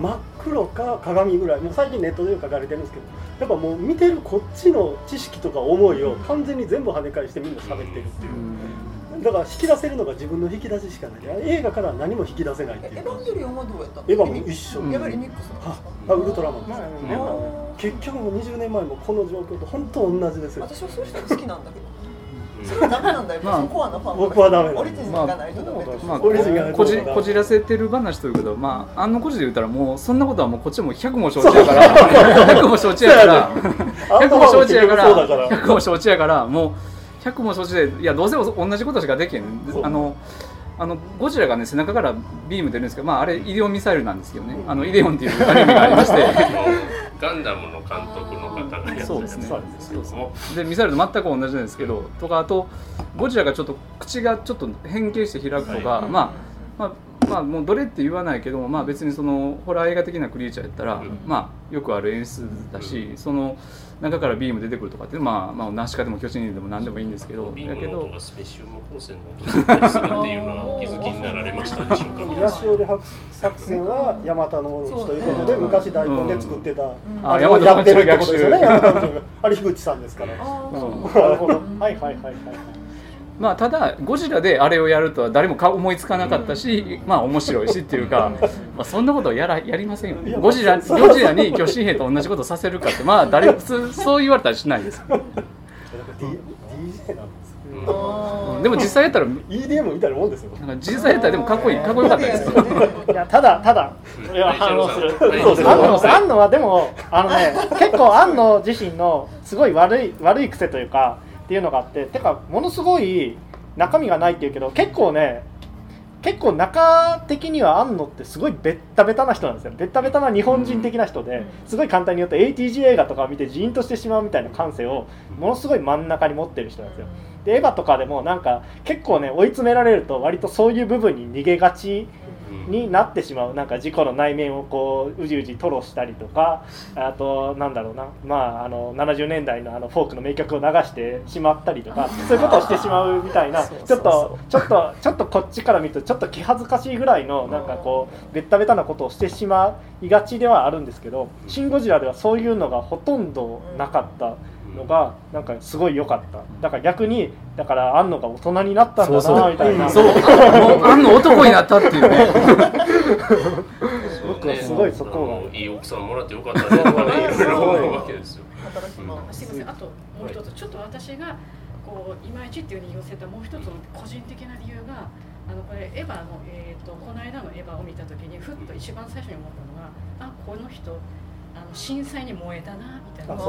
真っ黒か鏡ぐらいもう最近ネットで書かれてるんですけどやっぱもう見てるこっちの知識とか思いを完全に全部跳ね返してみんな喋ってるっていう。だから引き出せるのが自分の引き出ししかない。映画から何も引き出せないっていう。エヴァンゲリオンはどうやったのエヴァも一緒。やっぱりリミックスあウルトラマンです。結局もう20年前もこの状況と本当同じですよ。私はそういう人が好きなんだけどそれはダメなんだよ、まあ、コアなファン僕はダメオリジンがないとダメまあ、こじこじらせてる話というけど、まあ、あのこじで言ったらもうそんなことはもうこっちも100も承知やから。100も承知やから。100も承知やから。100も承知やから。もう100も承知でいやどうせ同じことしかできへん。あのあのゴジラがね背中からビーム出るんですけど、まあ、あれイデオンミサイルなんですけどね、あのイデオンっていうアニメがありまして ガンダムの監督の方がやそうですね。そうですね。でミサイルと全く同じなんですけどとかあとゴジラがちょっと口がちょっと変形して開くとか、はい、まあまあまあもうどれって言わないけどもまあ別にそのホラー映画的なクリーチャーやったら、うん、まあよくある演出だし、うん、その中からビーム出てくるとかってまあまあナシカでも巨人でも何でもいいんですけどだけどスペシウム光線の音だったりするっていうのは気づきになられましたでしょうか東寄り作戦はヤマタノオロチということで昔大根で作ってた、あヤマタノオロチの逆襲。あれ樋口さんですから、なるほどはいはいはいはいまあ、ただゴジラであれをやるとは誰も思いつかなかったし、まあ面白いしっていうか、まあ、そんなことやらやりませんよね。ゴジラゴジラに巨神兵と同じことさせるかってまあ誰普通そう言われたらしないです。でも実際やったら EDM みたいなもんですよ。なんか実際やったらでもかっこいいかっこよかったですよ。いやただただ。いや反応する。安野はでもあのね結構安野自身のすごい悪い悪い癖というか。っていうのがあっててかものすごい中身がないっていうけど結構ね結構中的にはあんのってすごいベッタベタな人なんですよ。ベッタベタな日本人的な人ですごい簡単に言うと ATG 映画とかを見てジーンとしてしまうみたいな感性をものすごい真ん中に持ってる人なんですよ。でエヴァとかでもなんか結構ね追い詰められると割とそういう部分に逃げがちになってしまうなんか事故の内面をこううじうじ吐露したりとかあとなんだろうなまああの70年代のあのフォークの名曲を流してしまったりとか そういうことをしてしまうみたいなちょっとちょっとちょっとこっちから見るとちょっと気恥ずかしいぐらいのなんかこうベッタベタなことをしてしまいがちではあるんですけど「シン・ゴジラ」ではそういうのがほとんどなかった。のがなんかすごい良かった。だから逆にだから安野が大人になったんだなみたいな。そう。安野男になったっていうね。僕はすごいそこが。いい奥さんもらってよかったねとかねいろいろ思うわけですよ。すみません。あともう一つちょっと私がこういまいちっていうふうに寄せたもう一つの個人的な理由があのこれエヴァの、えーと、とこの間のエヴァを見た時にふっと一番最初に思ったのがあこの人あの震災に燃えたなみたいな。で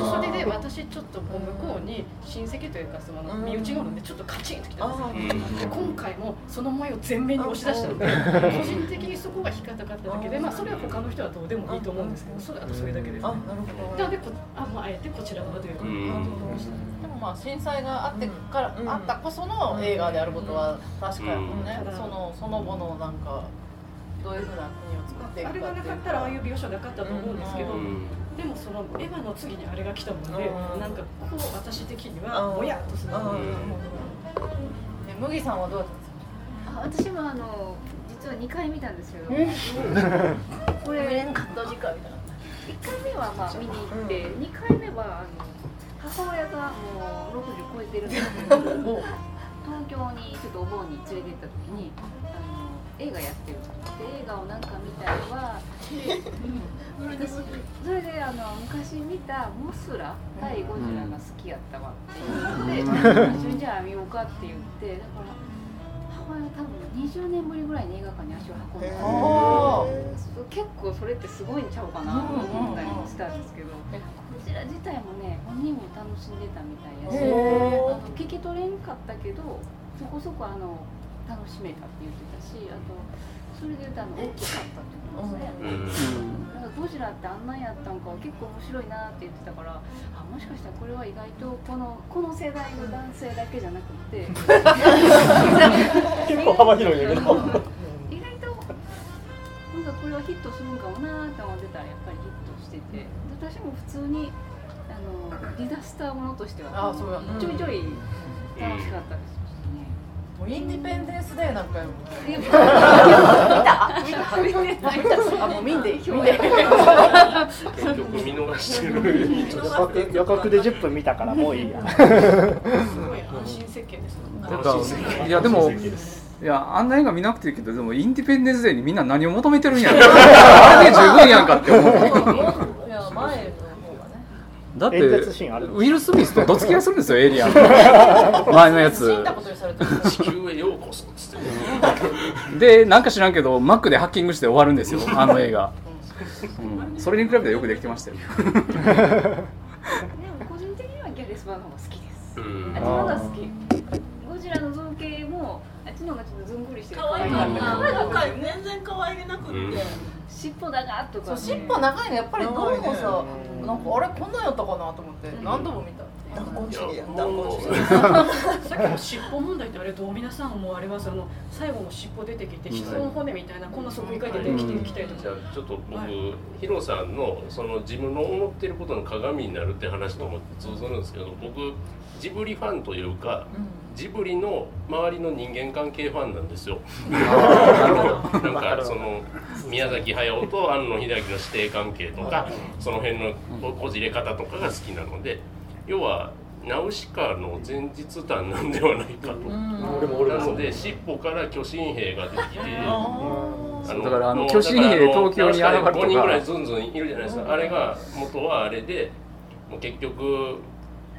それで私ちょっとこう向こうに親戚というかその身内がおるんでちょっとカチンときたんですよ、で今回もその燃えを前面に押し出したので個人的にそこが引っかかっただけで、まあ、それは他の人はどうでもいいと思うんですけどそれあとそれだけです、ね、なるほど。なのでこあ、まあ、あえてこちら側というか、でもまあ震災があってから、あったこその映画であることは確かにね、そのその後のなんかどういうふうな国を作っていくかあれがなかったらああいう描写なかったと思うんですけど、でもそのエヴァの次にあれが来たもので、なんかこう私的にはもやっとする、麦さんはどうだったんですか？私もあの実は2回見たんですよ。これ見れんかった時間みたいな。1回目はまあ見に行って、2回目はあの母親がもう60超えてるんですけど 東京にちょっとお盆に連れて行った時に映画やってるで映画をなんか見たりはで私それであの昔見たモスラ対ゴジラが好きやったわって言って、一緒にじゃあ見ようかって言ってだから母親多分20年ぶりぐらいに映画館に足を運んだんですあけど結構それってすごいんちゃうかなと思ったりもしたんですけど、こちら自体もね本人も楽しんでたみたいやし、あの聞き取れんかったけどそこそこあの楽しめたって言ってたしあとそれで言うとあの大きかったっていうのもそうやね、だからゴジラってあんなんやったんか結構面白いなって言ってたからあもしかしたらこれは意外とこのこの世代の男性だけじゃなくて。結構幅広いんやけど。意外となんかこれはヒットするんかもなって思ってたらやっぱりヒットしてて。で私も普通にあのディザスターものとしてはあそうやちょいちょい楽しかったですもうインディペンデンスデーなんかよ。いや見た？見た？見た。あもう見んでいい見んでいい結局見逃してる。予告 で10分見たからもういいやすごい安心設計です。いやでもいやあんな映画見なくていいけどでもインディペンデンスデーにみんな何を求めてるんやろ。あれで十分やんかって思う。いや前だってウィル・スミスとどつき合いするんですよエイリアンの 前のやつ。でなんか知らんけどマックでハッキングして終わるんですよあの映画、うん、それに比べてよくできてましたよ。でも個人的にはギャレスバーの方が好きです。うん。あっちの方が好き。ゴジラのの方がちょっとずんぐりしてる可愛かった。今回全然可愛げなくって。尻尾だがとか、ね、そう尻尾長いのやっぱりどうもさなんかあれこんなんやったかなと思って何度も見た弾痕主義やも弾痕主う義さっきの尻尾問題ってあれどう皆さんもあれはその最後の尻尾出てきて人の骨みたいなこんなそこに書いて出てきてきたりとじゃかあちょっと僕、はいヒロさんのその自分の思ってることの鏡になるって話とも通ずるんですけど僕ジブリファンというかジブリの周りの人間関係ファンなんですよ。なんかその宮崎駿と庵野秀明の師弟関係とかその辺のここじれ方とかが好きなので要はナウシカの前日談なんではないかと。なので尻尾から巨神兵が出てきて。そうだからあの巨神兵東京に現れるとか。5人ぐらいずんずんいるじゃないですか、あれが元はあれでもう結局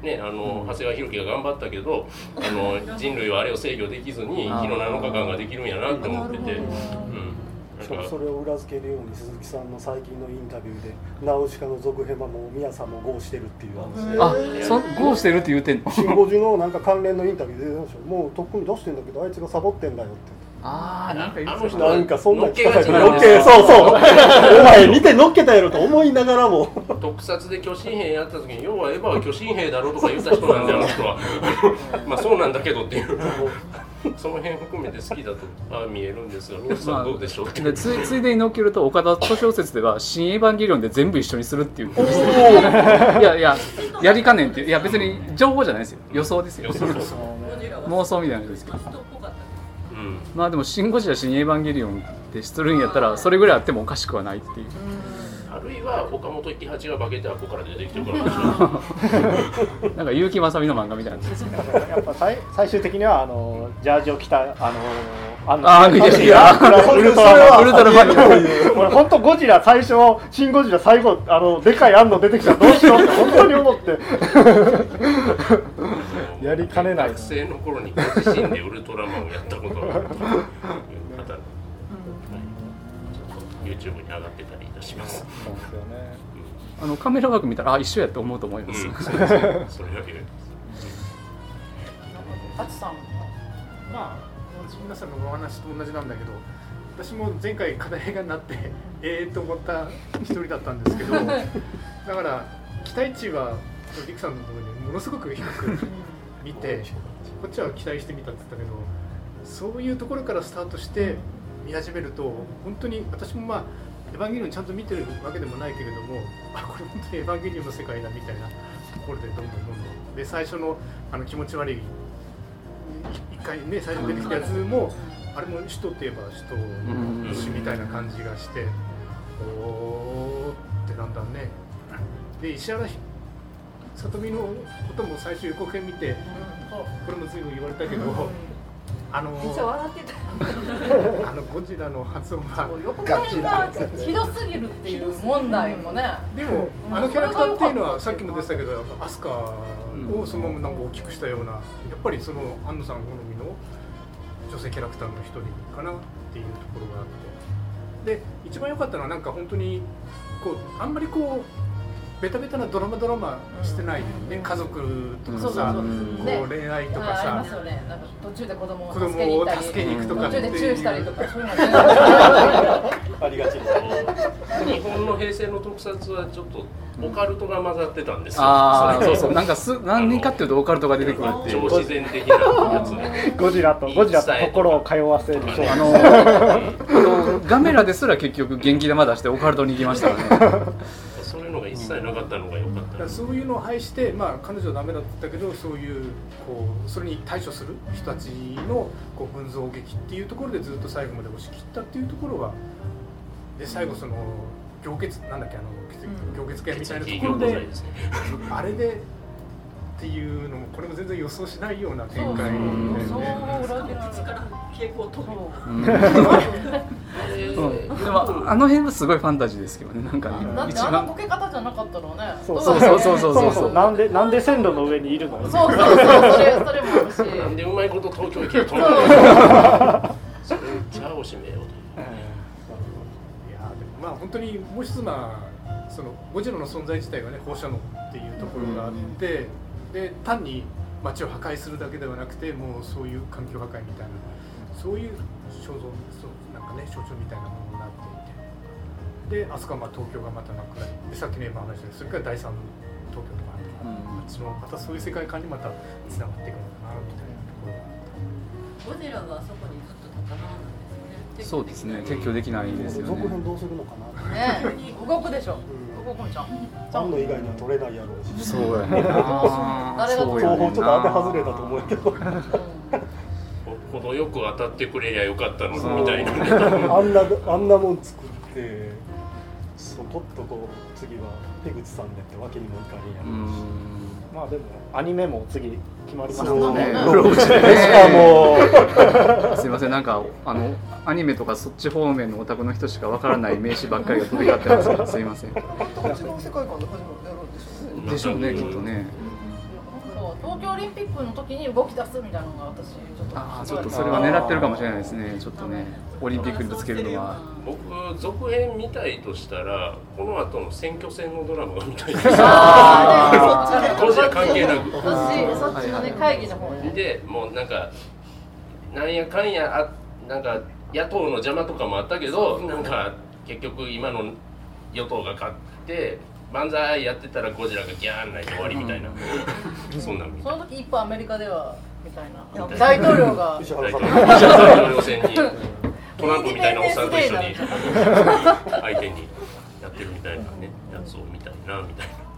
ねあの、長谷川博己が頑張ったけどあの人類はあれを制御できずに日の7日間ができるんやなって思ってて、うん、そそれを裏付けるように鈴木さんの最近のインタビューでナウシカの続編はもう宮さんも GO してるっていう話で。あそゴーしてるって言うてんの？シンゴジのなんか関連のインタビューで出てました。よもうとっくに出してんだけどあいつがサボってんだよってああなんかなんかそんなのっけがちなのっけそうそう。お前見てのっけたやろと思いながらも。特撮で巨神兵やった時に要はエヴァは巨神兵だろうとか言った人なんであの人は。まあそうなんだけどっていう。その辺含めて好きだとあ見えるんですが皆さんどうでしょうってでついついでに乗っけると岡田図小説では「新エヴァンゲリオン」で全部一緒にするっていう。いやいややりかねんっていう。いや別に情報じゃないですよ。予想ですよ。妄想みたいなのですけど。うんまあでも「シン・ゴジラ新エヴァンゲリオン」ってするんやったらそれぐらいあってもおかしくはないっていう。あるいは岡本一八が化けてあここから出てきてるから。でしょなんか結城正美の漫画みたいなやつですけどやっぱ最最終的にはあのジャージを着たあのあのあーいやいやウルトラマンウルトラマン。俺本当ゴジラ最初シンゴジラ最後あのでかい案の出てきたらどうしようって本当に思ってやりかねない。学生の頃にご自身でウルトラマンをやったことがあるという方、はい、ちょっと YouTube に上がってたりいたします。そうですよね。あのカメラワーク見たらあ一緒やって思うと思います、うん、それは言えあつさんまあ皆さんのお話と同じなんだけど私も前回課題がなって ええと思った一人だったんですけど だから期待値はリクさんのところにものすごく低く見てこっちは期待してみたって言ったけどそういうところからスタートして見始めると本当に私もまあエヴァンゲリオンちゃんと見てるわけでもないけれどもあこれ本当にエヴァンゲリオンの世界だみたいなところでどんどんどんどん。で最初のあの気持ち悪い一回ね最初に出てきたやつもあれも首都って言えば首都の詩みたいな感じがしておーってだんだんね。で石原さとみのことも最初予告編見てこれも随分言われたけどあのめっちゃ笑ってあのゴジラの発音がひどすぎるっていう問題もね。でもあのキャラクターっていうのはさっきも出てたけどアスカをそのままなんか大きくしたようなやっぱりその安野さん好みの女性キャラクターの一人かなっていうところがあって。で一番良かったのはなんか本当にこうあんまりこうベタベタなドラマドラマしてない。ね、家族とかさ、こう恋愛とかさ、ありますよね。なんか途中で子供を助けに行くとか途中でチューしたりとかそういうのありがち日本の平成の特撮はちょっとオカルトが混ざってたんですよ。ああそうそう。なんかす何かっていうとオカルトが出てくるっていう。超自然的な。やつね。ゴジラとゴジラと心を通わせるあのあのガメラですら結局元気玉出してオカルトに行きましたからね切なかったのが良かったそういうのを排して、まあ、彼女はダメだったけどそういうこうそれに対処する人たちのこう群像劇っていうところでずっと最後まで押し切ったっていうところはで最後その行血なんだっけあの行血系みたいなところで、あれでっていうのもこれも全然予想しないような展開で、ね、そう裏切らないから傾向とう。んでもあの辺はすごいファンタジーですけどねなんかねだって一番あのボケ方じゃなかったらねそうそう。そうそう。そうそもそもなんでなんで線路の上にいるのそうそう。そうそれそれもあるしなんでうまいこと東京駅で止まるそれじゃあおしめよう。と。いやでもまあ本当にもう。一つまあそのゴジラの存在自体がね放射能っていう。ところがあって、で単に街を破壊するだけではなくてもうそういう環境破壊みたいなそういう肖像そうなんかね象徴みたいなものになっていて。であそこはまあ東京がまたなくなりでさっきの今話したそれから第三東京とかあるとか、あっちのまたそういう世界観にまたつながっていくのかなみたいなところがゴジラがあそこにずっと立たななんですね。そうですね。撤去できないですよね。続編どうするのかな。ね動く でしょ動くんじゃん。あんの以外には取れないやろうし。そうやね。そうやねちょっと当て外れたと思うけどほどよく当たってくれりゃよかったのにみたいな。ね。あんなあんなもん作ってそこっとこう。次は手口さんでってわけにもいかんやろうしまあでもアニメも次決まりましたね。ローチでしかも すいません。なんかあのアニメとかそっち方面のオタクの人しかわからない名詞ばっかりが飛び交ってますけどすいません。こっちの世界観で初めてやるんでしょうね。でしょうねきっとね。東京オリンピックの時に動き出すみたいなのが私ちょっとああちょっとそれは狙ってるかもしれないですね。ちょっとねオリンピックにぶつけるのは。僕続編見たいとしたらこの後の選挙戦のドラマが見たいです。あーねそっちね。ゴジラ関係なく。そっちそっちのね会議の方ねでもうなんかなんやかんやあなんか野党の邪魔とかもあったけどなんか結局今の与党が勝って万歳やってたらゴジラがギャーン泣いて終わりみたいな、そんなん見その時一歩アメリカではみたいな。大統領が。大統領選にトランプみたいなおっさんと一緒に相手にやってるみたいなねやつを見たいなみたいな。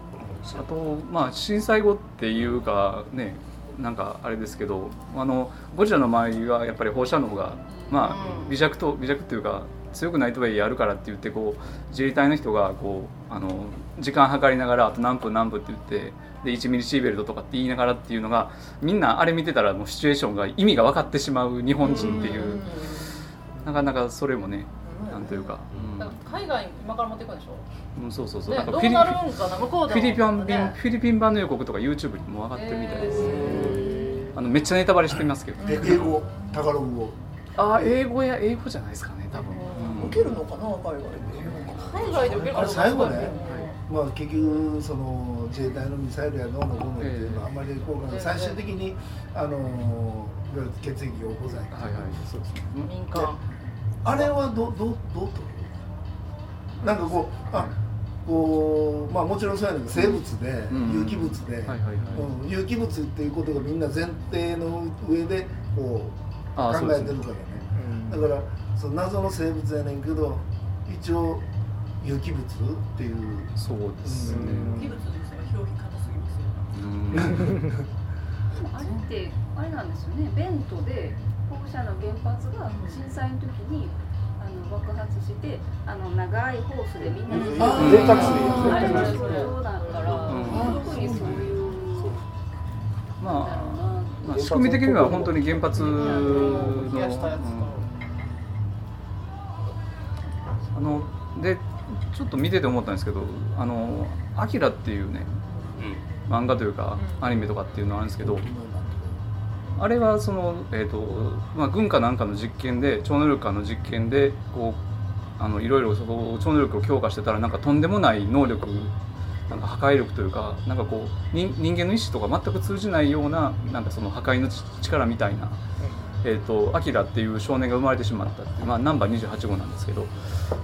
あとまあ震災後っていうかねなんかあれですけどあのゴジラの周りはやっぱり放射能がまあ微弱と微弱っていうか強くないとはいえやるからって言ってこう自衛隊の人がこうあの時間計りながらあと何分何分って言ってで1ミリシーベルトとかって言いながらっていうのがみんなあれ見てたらもうシチュエーションが意味が分かってしまう日本人っていうなかなかそれもねなんというか、海外に今から持っていくんでしょ？うんうん、そうそうそう。ねなんかフィリどうなるんかな？向こうでも。フィリピンね。フィリピン版の予告とか YouTube にも上がってるみたいです、あのめっちゃネタバレしてますけど、え英語？タガログ語？ああ英語や英語じゃないですかね多分、受けるのかな？海外で。海外で受けるあれ最後ね、まあ、結局その自衛隊のミサイルやどうのこうのっていうのはあんまり効果がない最終的にあの血液を保剤か、はいはい。そうですね。民間あれはどどどう取る？なんかこうあこうまあもちろんそうやねんけど生物で、うん。有機物で、有機物っていうことがみんな前提の上でこう考えてるからね。だからその謎の生物やねんけど一応有機物っていう。そうですね、器物ですが表記硬すぎますよでもあれってあれなんですよね。ベントで放射の原発が震災の時にあの爆発してあの長いホースでみんなであー冷却水あれが象徴だから、うん。特にそういうまあ、まあ、仕組み的には本当に原発の、冷やしたやつとあのでちょっと見てて思ったんですけど「あのアキラっていうね漫画というかアニメとかっていうのがあるんですけどあれはその、えーとまあ、軍かなんかの実験で超能力化の実験でこうあのいろいろそこ超能力を強化してたらなんかとんでもない能力なんか破壊力というかなんかこう人人間の意志とか全く通じないようななんかその破壊のち力みたいな。えー、とアキラっていう少年が生まれてしまったっまあ、ナンバー28号なんですけどっ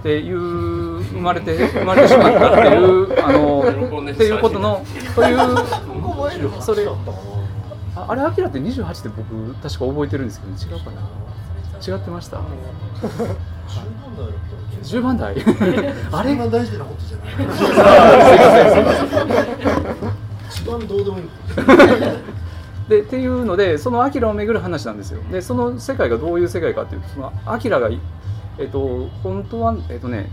ていう生まれて生まれてしまったっていうあのっていうことのというそれああれアキラって28って僕確か覚えてるんですけど、違うかな。違ってました？10番台。あれ？そんな大事なことじゃない。一番どうでもいいでっていうのでそのアキラをめぐる話なんですよ。でその世界がどういう世界かっていうとそのアキラがいえっと本当はえっとね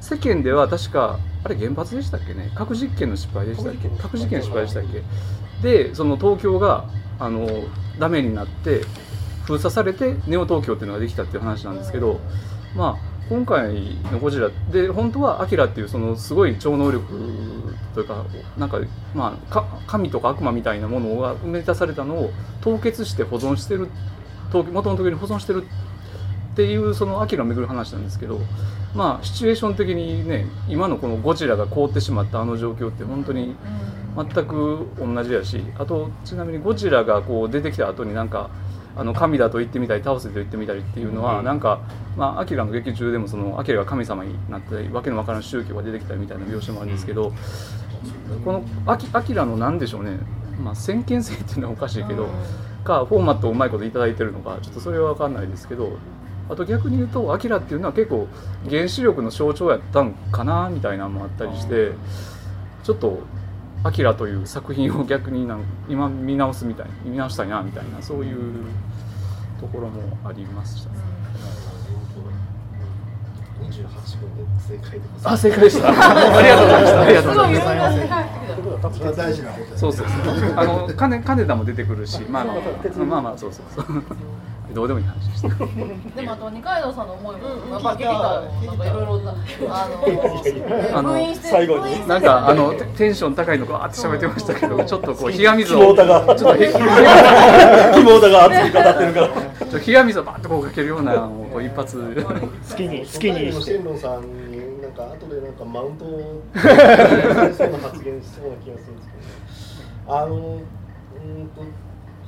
世間では確かあれ原発でしたっけね？核実験の失敗でしたっけ？核実験の失敗でしたっけ？でその東京があのダメになって封鎖されてネオ東京っていうのができたっていう話なんですけどまあ今回のゴジラで本当はアキラっていうそのすごい超能力というかなんかまあ神とか悪魔みたいなものが埋め出されたのを凍結して保存してる元の時に保存してるっていうそのアキラを巡る話なんですけどまあシチュエーション的にね今のこのゴジラが凍ってしまったあの状況って本当に全く同じやしあとちなみにゴジラがこう出てきた後になんかあの神だと言ってみたり倒せと言ってみたりっていうのは、なんかまあアキラの劇中でもそのアキラが神様になったりわけのわからん宗教が出てきたりみたいな描写もあるんですけど、このアキアキラのなんでしょうね、まあ、先見性っていうのはおかしいけど、かフォーマットをうまいこと頂いただいてるのかちょっとそれは分かんないですけどあと逆に言うとアキラっていうのは結構原子力の象徴やったんかなみたいなのもあったりしてちょっとアキラという作品を逆になん今見直すみたい見直したいなみたいなそういうところもありましたね。28分で正解でございますあ正解でした。ありがとうございました。ありがとうございます。大事なことやそうそうそう。あの金金田も出てくるし、まあまあまあまあそうそうそう。どうでもいい話でした。でもあと二階堂さんの思いもやっぱ聞きたいなんかいろいろなあのあの封印して最後に。なんかあのテテンション高いのがあって喋ってましたけど、ちょっとこう冷や水をちょっとへ肝 が熱い語ってるから。ちょっと冷や水をバーッとこうかけるようなもうこう一発。好きに好きに。のしてさんになんか後でなんかマウントそうな発言しそうな気がするんですけど、あのうーんと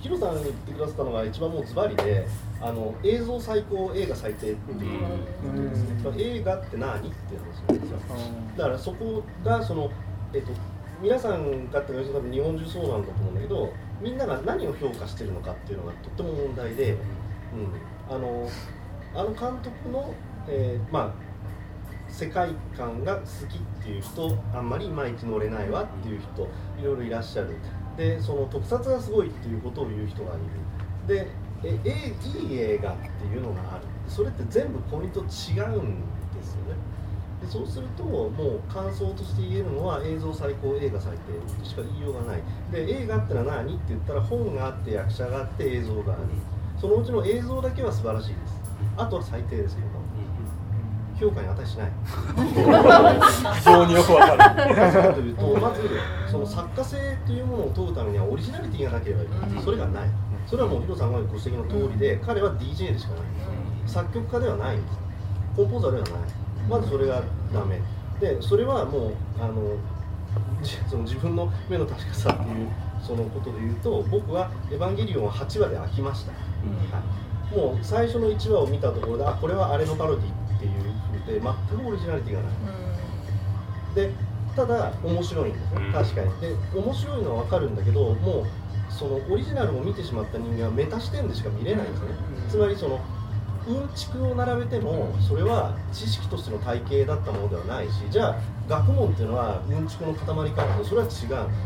ヒロさんが言ってくださったのが一番もうズバリで、あの映像最高映画最低っていうことですね。だから映画って何っていう話なんですよ。だからそこがそのえっと皆さんがって多分日本中そうなんだと思うんだけど、みんなが何を評価してるのかっていうのがとっても問題で、うん、あのあの監督の、えーまあ世界観が好きっていう人あんまりいまいち乗れないわっていう人いろいろいらっしゃるでその特撮がすごいっていうことを言う人がいる。でええいい映画っていうのがある。それって全部ポイント違うんですよね。でそうするともう感想として言えるのは映像最高映画最低しか言いようがない。で映画ってのは何って言ったら本があって役者があって映像がある。そのうちの映像だけは素晴らしいです。あとは最低ですよ評価に値しない。非常によくわかる。かというとまずその作家性というものを問うためにはオリジナリティがなければいけない。それがないそれはもうヒロさんがご指摘の通りで彼は DJ でしかない。作曲家ではない。んですコンポーザーではない。まずそれがダメでそれはもうあのじその自分の目の確かさっていうそのことで言うと僕は「エヴァンゲリオン」は8話で飽きました、はい、もう最初の1話を見たところであこれはあれのパロディっていうふうで全くオリジナリティがない、でただ面白いんですね確かに。で面白いのは分かるんだけどもうそのオリジナルを見てしまった人間はメタ視点でしか見れないんですね、つまりそのうんちくを並べてもそれは知識としての体系だったものではないしじゃあ学問っていうのはうんちくの塊かってそれは違う。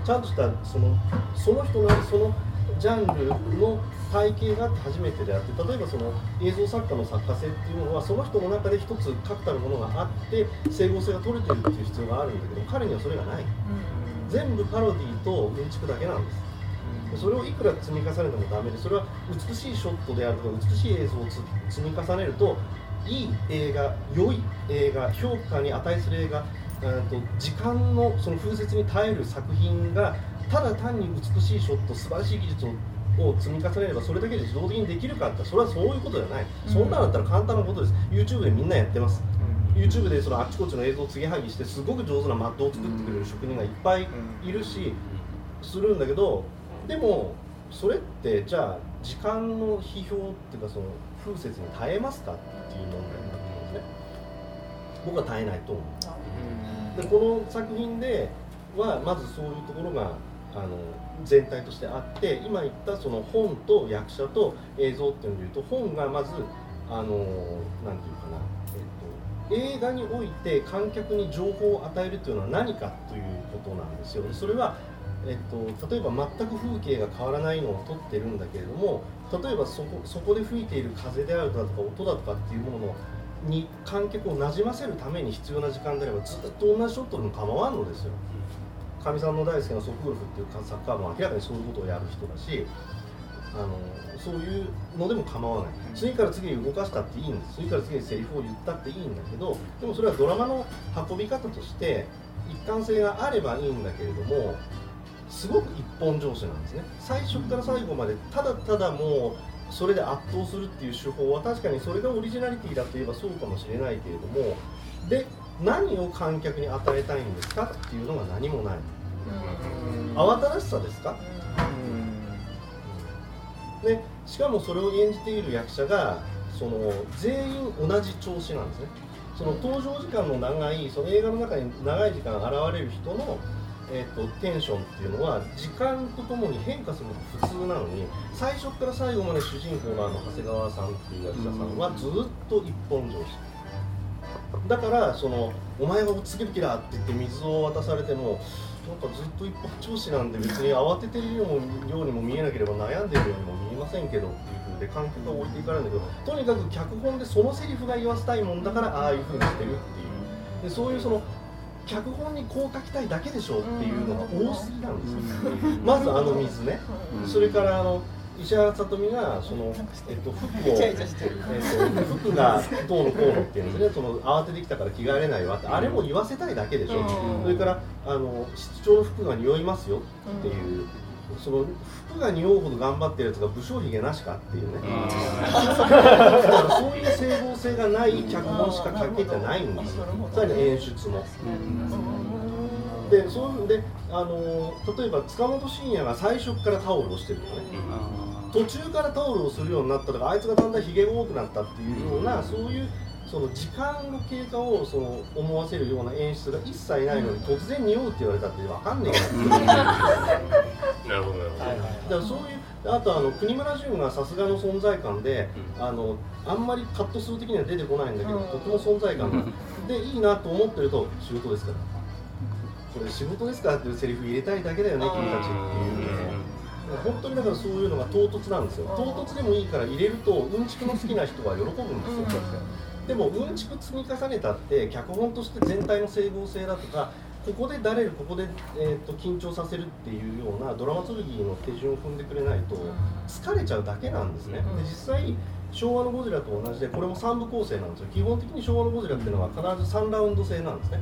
ちゃんとしたそのその人のそのジャンルの体系があって初めてであって例えばその映像作家の作家性っていうものはその人の中で一つ確たるものがあって整合性が取れてるっていう必要があるんだけど彼にはそれがない、全部パロディとうんちくだけなんです。でそれをいくら積み重ねてもダメでそれは美しいショットであるとか美しい映像をつ積み重ねるといい映画良い映画評価に値する映画うんと時間のその風雪に耐える作品がただ単に美しいショット素晴らしい技術をを積み重ねればそれだけで自動的にできるかってそれはそういうことじゃない、そんなのだったら簡単なことです。YouTube でみんなやってます、YouTube でそのあっちこっちの映像を継ぎはぎしてすごく上手なマットを作ってくれる職人がいっぱいいるし、するんだけどでもそれってじゃあ時間の批評っていうかその風雪に耐えますかっていう問題になってますね。僕は耐えないと思う、でこの作品ではまずそういうところがあの全体としてあって今言ったその本と役者と映像っていうのでいうと本がまずあのなんていうかな、えっと、映画において観客に情報を与えるというのは何かということなんですよ。それはえっと、例えば全く風景が変わらないのを撮ってるんだけれども例えばそこそこで吹いている風であるだとか音だとかっていうものに観客をなじませるために必要な時間であればずっと同じショットでも構わんのですよ。かみさんの大好きなソフゴルフっていうサッカーも明らかにそういうことをやる人だしあのそういうのでも構わない。次から次に動かしたっていいんです次から次にセリフを言ったっていいんだけどでもそれはドラマの運び方として一貫性があればいいんだけれどもすごく一本上司なんですね。最初から最後までただただもうそれで圧倒するっていう手法は確かにそれがオリジナリティだといえばそうかもしれないけれどもで何を観客に与えたいんですかっていうのが何もない慌ただしさですか？でしかもそれを演じている役者がその全員同じ調子なんですね。その登場時間の長いその映画の中に長い時間現れる人の、えーと、テンションっていうのは時間とともに変化するのが普通なのに最初から最後まで主人公のあの長谷川さんっていう役者さんはずっと一本上司。だからその「お前が落ち着ける気だ」って言って水を渡されてもなんかずっと一本調子なんで別に慌ててるようにも見えなければ悩んでるようにも見えませんけどっていう風で観客が置いていかないんだけどとにかく脚本でそのセリフが言わせたいもんだからああいう風にしてるっていうでそういうその脚本にこう書きたいだけでしょっていうのが多すぎなんですよ。まずあの水ね。それからあの石原さとみがその、えっと、服を、えっと、服がどうのこうのっていうんですね その慌ててきたから着替えれないわってあれも言わせたいだけでしょ、それからあの室長の服が匂いますよっていう。その服が匂うほど頑張ってるやつが武将髭なしかっていうね。だからそういう整合性がない脚本しか書けてないんですよ。さらに演出も。でそういうであの例えば塚本慎也が最初からタオルをしてるとかね、途中からタオルをするようになったとかあいつがだんだんひげが多くなったっていうような、そういうその時間の経過をその思わせるような演出が一切ないのに、突然匂うって言われたって分かんねえななるほどなるほど、はいはい、だからそういうあとあの国村淳がさすがの存在感で、うん、あのあんまりカット数的には出てこないんだけど、とても存在感が。でいいなと思ってると仕事ですからこれ仕事ですかっていうセリフ入れたいだけだよね君たちっていうね本当にだからそういうのが唐突なんですよ。唐突でもいいから入れるとうんちくの好きな人は喜ぶんですよ、でもうんちく積み重ねたって脚本として全体の整合性だとかここでだれるここで、えーと、緊張させるっていうようなドラマ剣の手順を踏んでくれないと疲れちゃうだけなんですね、で実際昭和のゴジラと同じでこれも3部構成なんですよ。基本的に昭和のゴジラっていうのは必ず3ラウンド制なんですね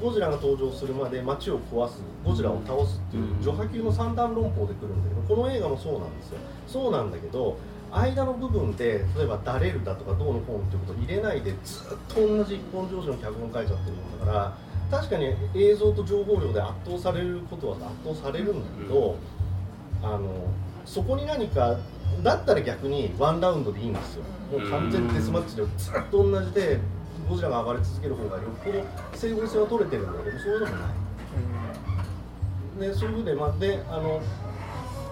ゴジラが登場するまで街を壊すゴジラを倒すっていう序波級の三段論法で来るんだけどこの映画もそうなんですよ。そうなんだけど間の部分で例えば「だれる」だとか「どうのこうの」ってことを入れないでずっと同じ一本上司の脚本書いちゃってるもんだから確かに映像と情報量で圧倒されることは圧倒されるんだけど、あのそこに何かだったら逆にワンラウンドでいいんですよ。もう完全デスマッチでずっと同じでゴジラが暴れ続ける方がよっぽど整合性は取れてるんだけどそういうのもない。でそういうふうで、まあ、であの、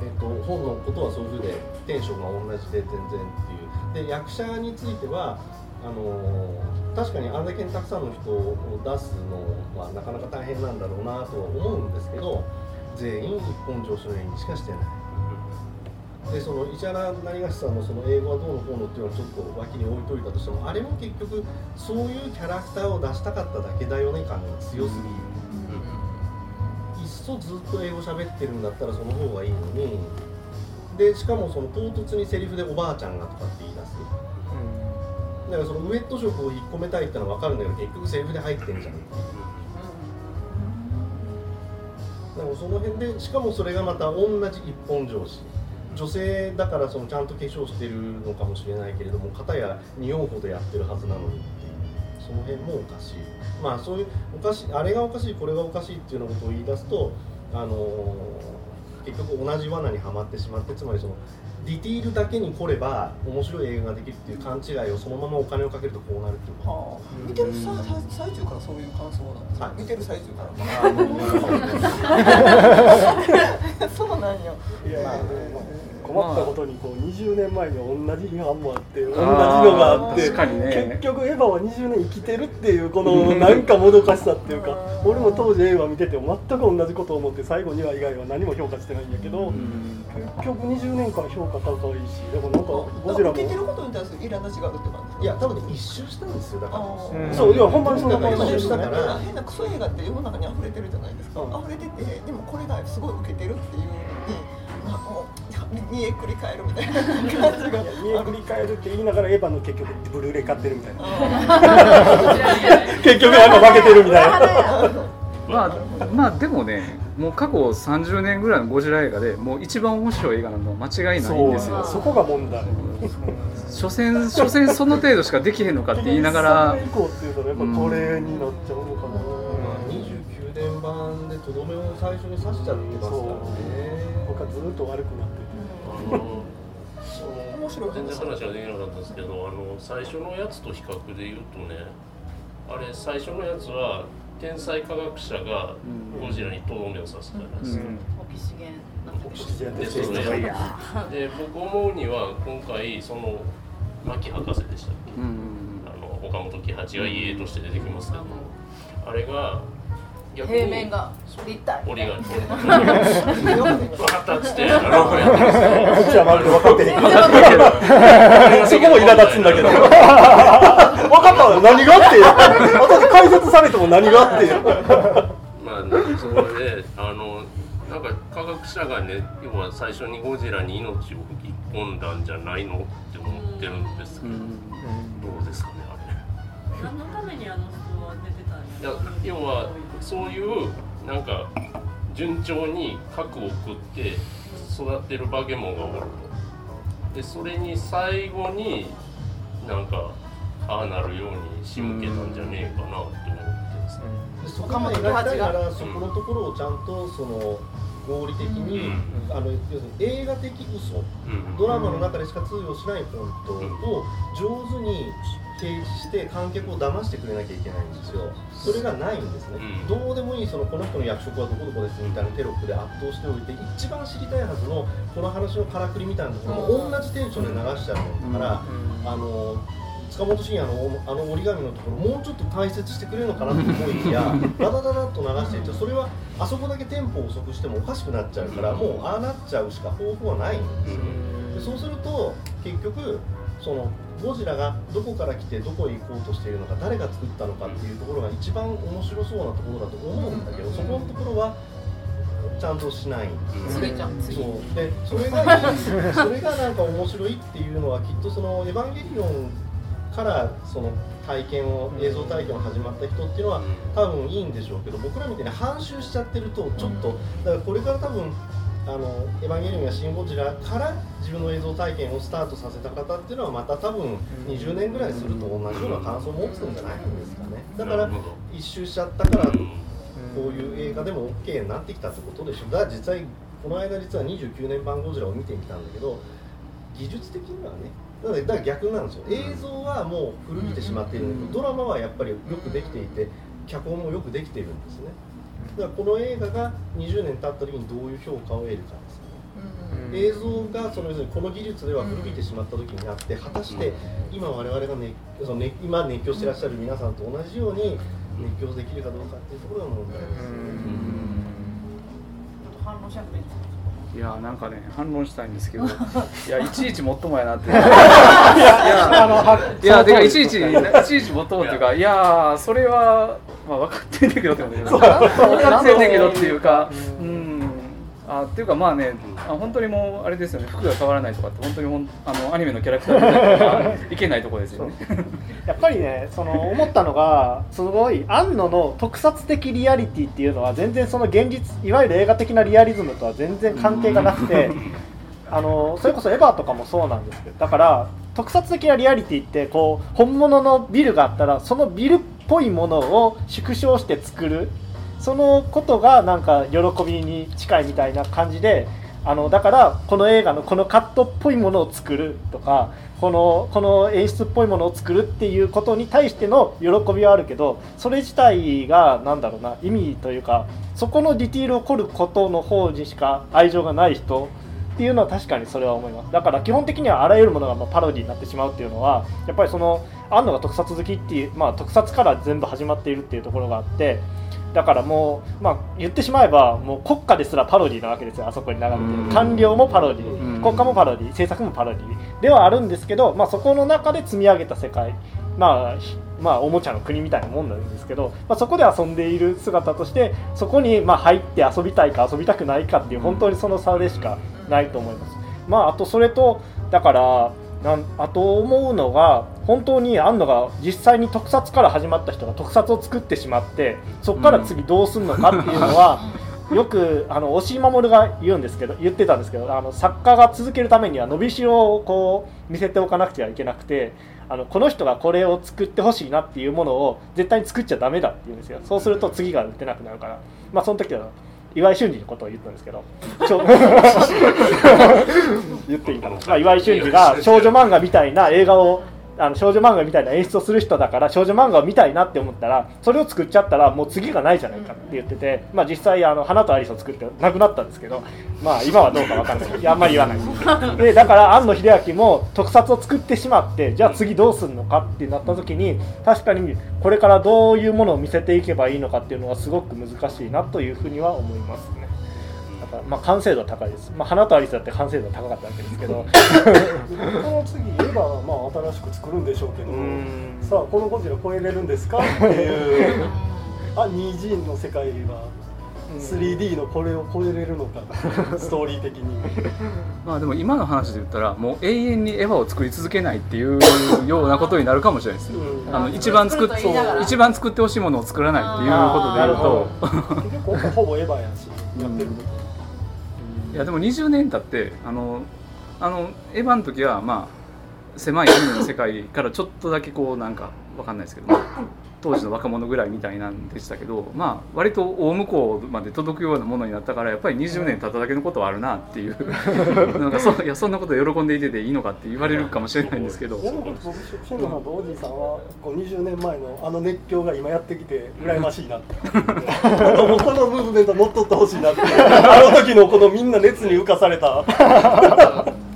えっと、本のことはそういうふうでテンションが同じで全然っていうで役者についてはあの確かにあんだけたくさんの人を出すのはなかなか大変なんだろうなとは思うんですけど全員一本上司の演技しかしてない。でその石原成菓さんのその英語はどうのこうのっていうのはちょっと脇に置いといたとしてもあれも結局そういうキャラクターを出したかっただけだよね感が強すぎる、いっそずっと英語喋ってるんだったらその方がいいのに。でしかもその唐突にセリフで「おばあちゃんが」とかって言い出す。だからそのウエット色を引っ込めたいってのは分かるんだけど結局セリフで入ってんじゃん。っていうだからその辺でしかもそれがまた同じ一本上司女性だからそのちゃんと化粧してるのかもしれないけれども片や匂うほどやってるはずなのにっていう。その辺もおかしいまあそういうおかしいあれがおかしいこれがおかしいっていうようなことを言い出すとあのー結局同じ罠にはまってしまってつまりそのディティールだけに来れば面白い映画ができるっていう勘違いをそのままお金をかけるとこうなるっていうはあ、見てるさ最中からそういう感想なんですか、見てる最中からそうなんよ。いや、まあ困ったことにこう20年前に同じ批判もあって同じのがあって結局エヴァは20年生きてるっていうこの なんかもどかしさっていうか俺も当時映画見てて全く同じことを思って最後2話以外は何も評価してないんやけど結局20年間評価高いしでもなんかゴジラも。受けてることに対する苛立ちがあるって感じいや多分ね一周したんですよだから。うん。そういやほんまにそんな感じ。一周したから変なクソ映画って世の中に溢れてるじゃないですか、溢れててでもこれがすごい受けてるっていうのにあもう煮えくり返るみたいな感じが。見えくり返るって言いながらエヴァの結局ブルーレイ買ってるみたいな。結局なんか負けてるみたいな。まあまあでもねもう過去30年ぐらいのゴジラ映画でもう一番面白い映画なのは間違いないんですよ。そこが問題。所詮所詮その程度しかできへんのかって言いながら。それ以降っていうとねやっぱこれになっちゃうのかな、29年版でとどめを最初に刺しちゃってますからね。僕はずっと悪くな面白い全然話ができなかったんですけどあの最初のやつと比較で言うとねあれ最初のやつは天才科学者がゴジラにとどめを刺すじゃないですか。オキシゲン。でそれで僕思うには今回その牧博士でしたっけ、あの岡本喜八が家として出てきますけど、あれが平面が立体。折りが分かったっつってロープやってこっちはまるで分かってへんそこも苛立つんだけど。分かったわ何があって私解説されても何があってまあ、それで、あの、なんか科学者がね、要は最初にゴジラに命を吹き込んだんじゃないのって思ってるんですけど、どうですかね、あれ。何のためにあの人は出てたんですか？要はそういうなんか順調に核を食って育ってる化け物がおるとでそれに最後になんかああなるように仕向けたんじゃねえかなって思ってますね。でそこまで描きたいならそこのところをちゃんとその合理的に、あの要するに映画的嘘、ドラマの中でしか通用しない本当を上手に提示して観客を騙してくれなきゃいけないんですよ。それがないんですね、どうでもいいそのこの人の役職はどこどこですみたいなテロップで圧倒しておいて一番知りたいはずのこの話のからくりみたいなところも同じテンションで流しちゃうから、あの塚本慎也のあの折り紙のところもうちょっと解説してくれるのかなと思いきや ダダダダッと流していってそれはあそこだけテンポを遅くしてもおかしくなっちゃうからもうああなっちゃうしか方法はないんですよ。でそうすると結局そのゴジラがどこから来てどこへ行こうとしているのか誰が作ったのかっていうところが一番面白そうなところだと思うんだけどそこのところはちゃんとしない。んです次ちゃん。次そうでそれがそれがなんか面白いっていうのはきっとその「エヴァンゲリオン」からその体験を映像体験を始まった人っていうのは多分いいんでしょうけど僕らみたいに半周しちゃってるとちょっとだからこれから多分あのエヴァンゲリオンやシン・ゴジラから自分の映像体験をスタートさせた方っていうのはまた多分20年ぐらいすると同じような感想を持つんじゃないんですかね。だから一周しちゃったからこういう映画でも OK になってきたってことでしょだから実際この間実は29年版ゴジラを見てみたんだけど技術的にはねだからだから逆なんですよ。映像はもう古びてしまっているのにドラマはやっぱりよくできていて脚本もよくできているんですねだからこの映画が20年経った時にどういう評価を得るかですよね。映像がその要するにこの技術では古びてしまった時にあって果たして今我々が、ねそのね、今熱狂してらっしゃる皆さんと同じように熱狂できるかどうかっていうところが問題ですよね。反論しなくていやなんかね反論したいんですけど いやいちいちもっともやなって。いややあのはいやでかいちいちいちいちもっともっていうかいや。それはまあ分かってんだけどってことだけど分かってんだけどっていうかうんあっていうかまあねあ本当にもうあれですよね服が変わらないとかって本当にほんあのアニメのキャラクター みたいけないとこですよね。やっぱりねその思ったのがすごい庵野の特撮的リアリティっていうのは全然その現実いわゆる映画的なリアリズムとは全然関係がなくて あのそれこそエヴァとかもそうなんですけどだから特撮的なリアリティってこう本物のビルがあったらそのビルっぽいものを縮小して作るそのことがなんか喜びに近いみたいな感じであのだからこの映画のこのカットっぽいものを作るとかこのこの演出っぽいものを作るっていうことに対しての喜びはあるけどそれ自体がなんだろうな意味というかそこのディティールを凝ることの方にしか愛情がない人っていうのは確かにそれは思います。だから基本的にはあらゆるものがまあパロディになってしまうっていうのはやっぱりその庵野が特撮好きっていう、まあ、特撮から全部始まっているっていうところがあってだからもう、まあ、言ってしまえばもう国家ですらパロディなわけですよあそこに流れてる。官僚もパロディ国家もパロディ政策もパロディではあるんですけど、まあ、そこの中で積み上げた世界まあひまあ、おもちゃの国みたいなもんなんですけど、まあ、そこで遊んでいる姿としてそこにまあ入って遊びたいか遊びたくないかっていう本当にその差でしかないと思います。まあ、あとそれとだからなんあと思うのが本当に庵野が実際に特撮から始まった人が特撮を作ってしまってそこから次どうするのかっていうのは、よくあの押井守が言うんですけど言ってたんですけどあの作家が続けるためには伸びしろをこう見せておかなくてはいけなくてあのこの人がこれを作ってほしいなっていうものを絶対に作っちゃダメだって言うんですよ。そうすると次が打てなくなるから。まあその時は岩井俊二のことを言ったんですけどちょ 言っていいかな、まあ、岩井俊二が少女漫画みたいな映画をあの少女漫画みたいな演出をする人だから少女漫画を見たいなって思ったらそれを作っちゃったらもう次がないじゃないかって言ってて、まあ、実際あの花とアリスを作ってなくなったんですけど、まあ、今はどうかわかんないいやあんまり言わない でだから庵野秀明も特撮を作ってしまってじゃあ次どうするのかってなった時に確かにこれからどういうものを見せていけばいいのかっていうのはすごく難しいなというふうには思いますね。まあ完成度は高いです。まあ花とアリスだって完成度は高かったわけですけど。この次エヴァはまあ新しく作るんでしょうけど、さあこのゴジラ超えれるんですか？っていう。あ 2G の世界は 3D のこれを超えれるのか？ストーリー的に。まあでも今の話で言ったらもう永遠にエヴァを作り続けないっていうようなことになるかもしれないですね。あの一番作っ一番作ってほしいものを作らないっていうことで言うと。結構ほぼエヴァやしやってること。いやでも20年経ってあのあのエヴァの時はまあ狭いアニメの世界からちょっとだけこうなんかわかんないですけど、ね、当時の若者ぐらいみたいなんでしたけどまあ割と大向こうまで届くようなものになったからやっぱり20年経っただけのことはあるなっていう なんかそいやそんなこと喜んでいてていいのかって言われるかもしれないんですけど。でも僕慎吾さんとおじいさんはこう20年前のあの熱狂が今やってきて羨ましいなって。このムーブメント乗っ取ってほしいなって。あの時のこのみんな熱に浮かされた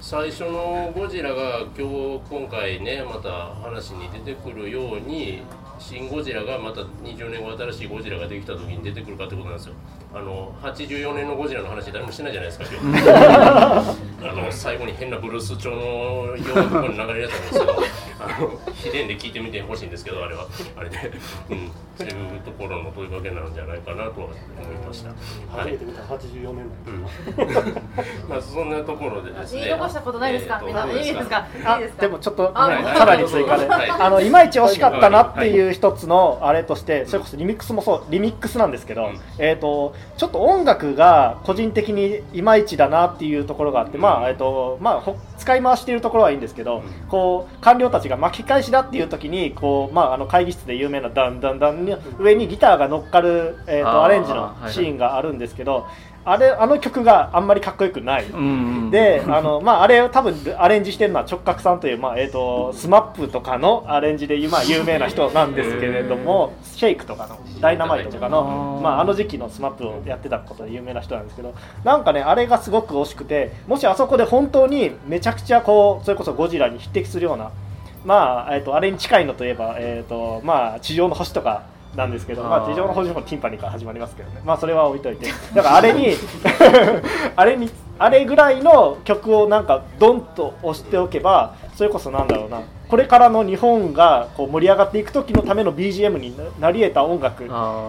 最初のゴジラが今日今回ねまた話に出てくるように新ゴジラがまた20年後新しいゴジラができた時に出てくるかってことなんですよ。あの84年のゴジラの話誰もしてないじゃないですか今日あの最後に変なブルース調のようなところに流れるやつなんですけどあの秘伝で聞いてみてほしいんですけどあれは。あれで、うん、そういうところの問いかけなんじゃないかなとは思いました。初めて見た84年まあそんなところでですねしたことないですか、みんな。いいですか？あいいですか？でもちょっと、さらに追加で、はいあのいまいち惜しかったなっていう一つのあれとして、それこそリミックスもそう。リミックスなんですけど、えっ、とちょっと音楽が個人的にいまいちだなっていうところがあって、まあえっ、とまあほ使い回しているところはいいんですけど、こう官僚たちが巻き返しだっていう時にこうまああの会議室で有名なダンダンダンの上にギターが乗っかるえっ、とアレンジのシーンがあるんですけど。あれあの曲があんまりかっこよくない、んであの、まあ、あれ多分アレンジしてるのは直角さんという、まあえー、とスマップとかのアレンジで今有名な人なんですけれどもシェイクとかのダイナマイトとかの、まあ、あの時期のスマップをやってたことで有名な人なんですけどなんかねあれがすごく惜しくてもしあそこで本当にめちゃくちゃこうそれこそゴジラに匹敵するようなまあ、えー、とあれに近いのといえば、えーとまあ、地上の星とかなんですけど、まあ、地上の星もティンパニーから始まりますけどね、まあ、それは置いといて、だからあれに、あれに、あれぐらいの曲をなんか、ドンと押しておけば、それこそなんだろうな、これからの日本がこう盛り上がっていく時のための BGM になり得た音楽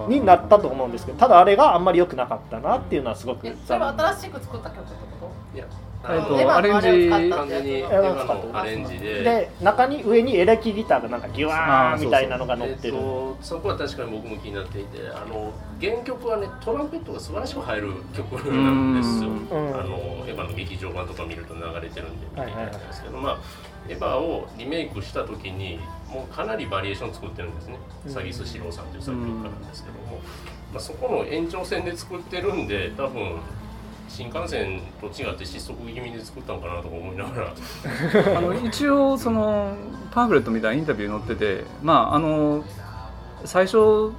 になったと思うんですけどただあれがあんまり良くなかったなっていうのはすごくえそれは新しく作った曲ってこいやえっとアレンジ完全にエヴァのアレンジで。で中に上にエレキギターがなんかギュワーンみたいなのが乗ってる、えっと、そこは確かに僕も気になっていてあの原曲はねトランペットが素晴らしく入る曲なんですよ、うん。あのエヴァの劇場版とか見ると流れてるんではいはいはい。ですけど、まあエヴァをリメイクした時にもうかなりバリエーション作ってるんですね。うん。詐欺師郎さんという作曲家なんですけども、まあ、そこの延長線で作ってるんで多分新幹線と違って失速気味で作ったのかなとか思いながら。あの一応そのパンフレットみたいなインタビュー載っててまああの最初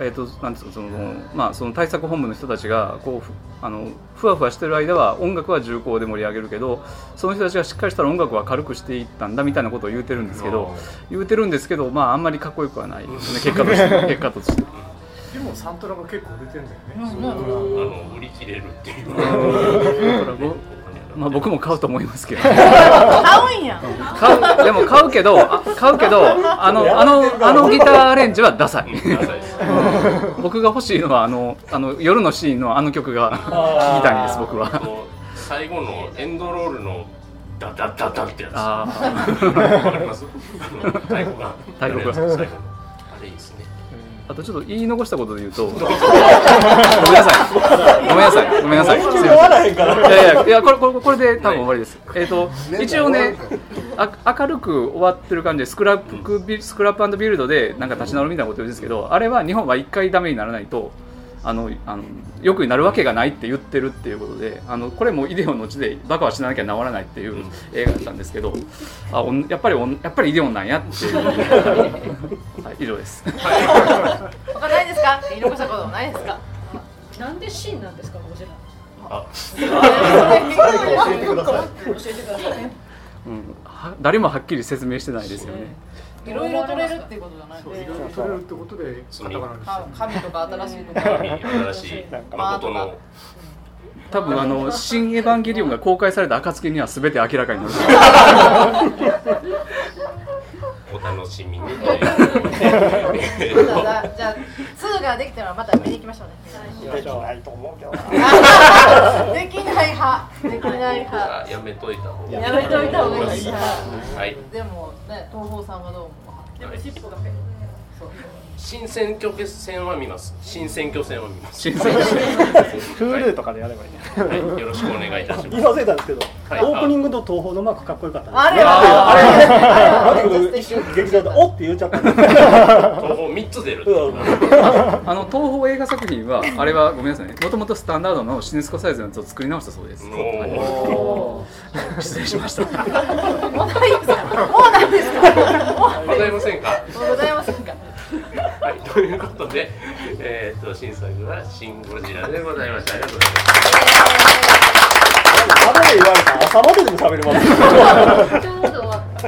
えーとなんですかそのまあ、その対策本部の人たちがこうふあのふわふわしてる間は音楽は重厚で盛り上げるけどその人たちがしっかりしたら音楽は軽くしていったんだみたいなことを言うてるんですけど言うてるんですけど、まあ、あんまりかっこよくはないですね。結果として結果として。でもサントラが結構売れてんだよね、あの売り切れるっていう。だからぼまあ、僕も買うと思いますけど。買うんや。買うでも買うけどあ買うけどあのあのあのギターアレンジはダサい。僕が欲しいのはあのあの夜のシーンのあの曲が聴きたいんです僕は。最後のエンドロールのダダダダってやつ。あわかります？太鼓が。太鼓があとちょっと言い残したことで言うと、ごめんなさい、ごめんなさい、ごめんなさい、すいません。いやいや、いや、これ、これ、これで多分終わりです。えっ、と、一応ね、あ、明るく終わってる感じで、スクラップビ、スクラップビルドで、なんか立ち直るみたいなこと言うんですけど、あれは日本は一回ダメにならないと。あの、あの、よくなるわけがないって言ってるっていうことで、あの、これもイデオンのうちで、バカは死ななきゃ治らないっていう映画だったんですけど。あ、おんやっぱりおん、やっぱりイデオンなんやっていう。はい、以上です。他ないですか？言い残したことないですか？なんでシーンなんですかゴジラあ。教えてください。教えてください。うん、は誰もはっきり説明してないですよね。いろいろ取れるっていうことじゃないそういろいろ取れるってことでカタカナにした紙とか新しいのとか。新しい。誠の。多分あの新エヴァンゲリオンが公開された暁には全て明らかになる。お楽しみに。じゃあじゃあ2ができたらまた見に行きましょうねできないと思うけど できない派。できない派。あやめといた方がやめといた方がいいはい。でもね東宝さんがどう思う？でも尻尾がそう新選挙戦は見ます新選挙戦は見ます新選挙戦 Hulu とかでやればいいね、はい、よろしくお願いいたします今忘れたんですけど、はいオープニングと東宝のマークかっこよかったあれあれあれあれ一瞬劇場でおって言っちゃった東つ出るあの東宝映画作品はあれはごめんなさいね。もともとスタンダードのシネスコサイズのやつを作り直したそうです。はい失礼しました。もうないですかもうないですかもうございませんかございませんかはいということでえーっと新作はシンゴジラでございました。ありがとうございます。まだで言われたら朝まででも喋れます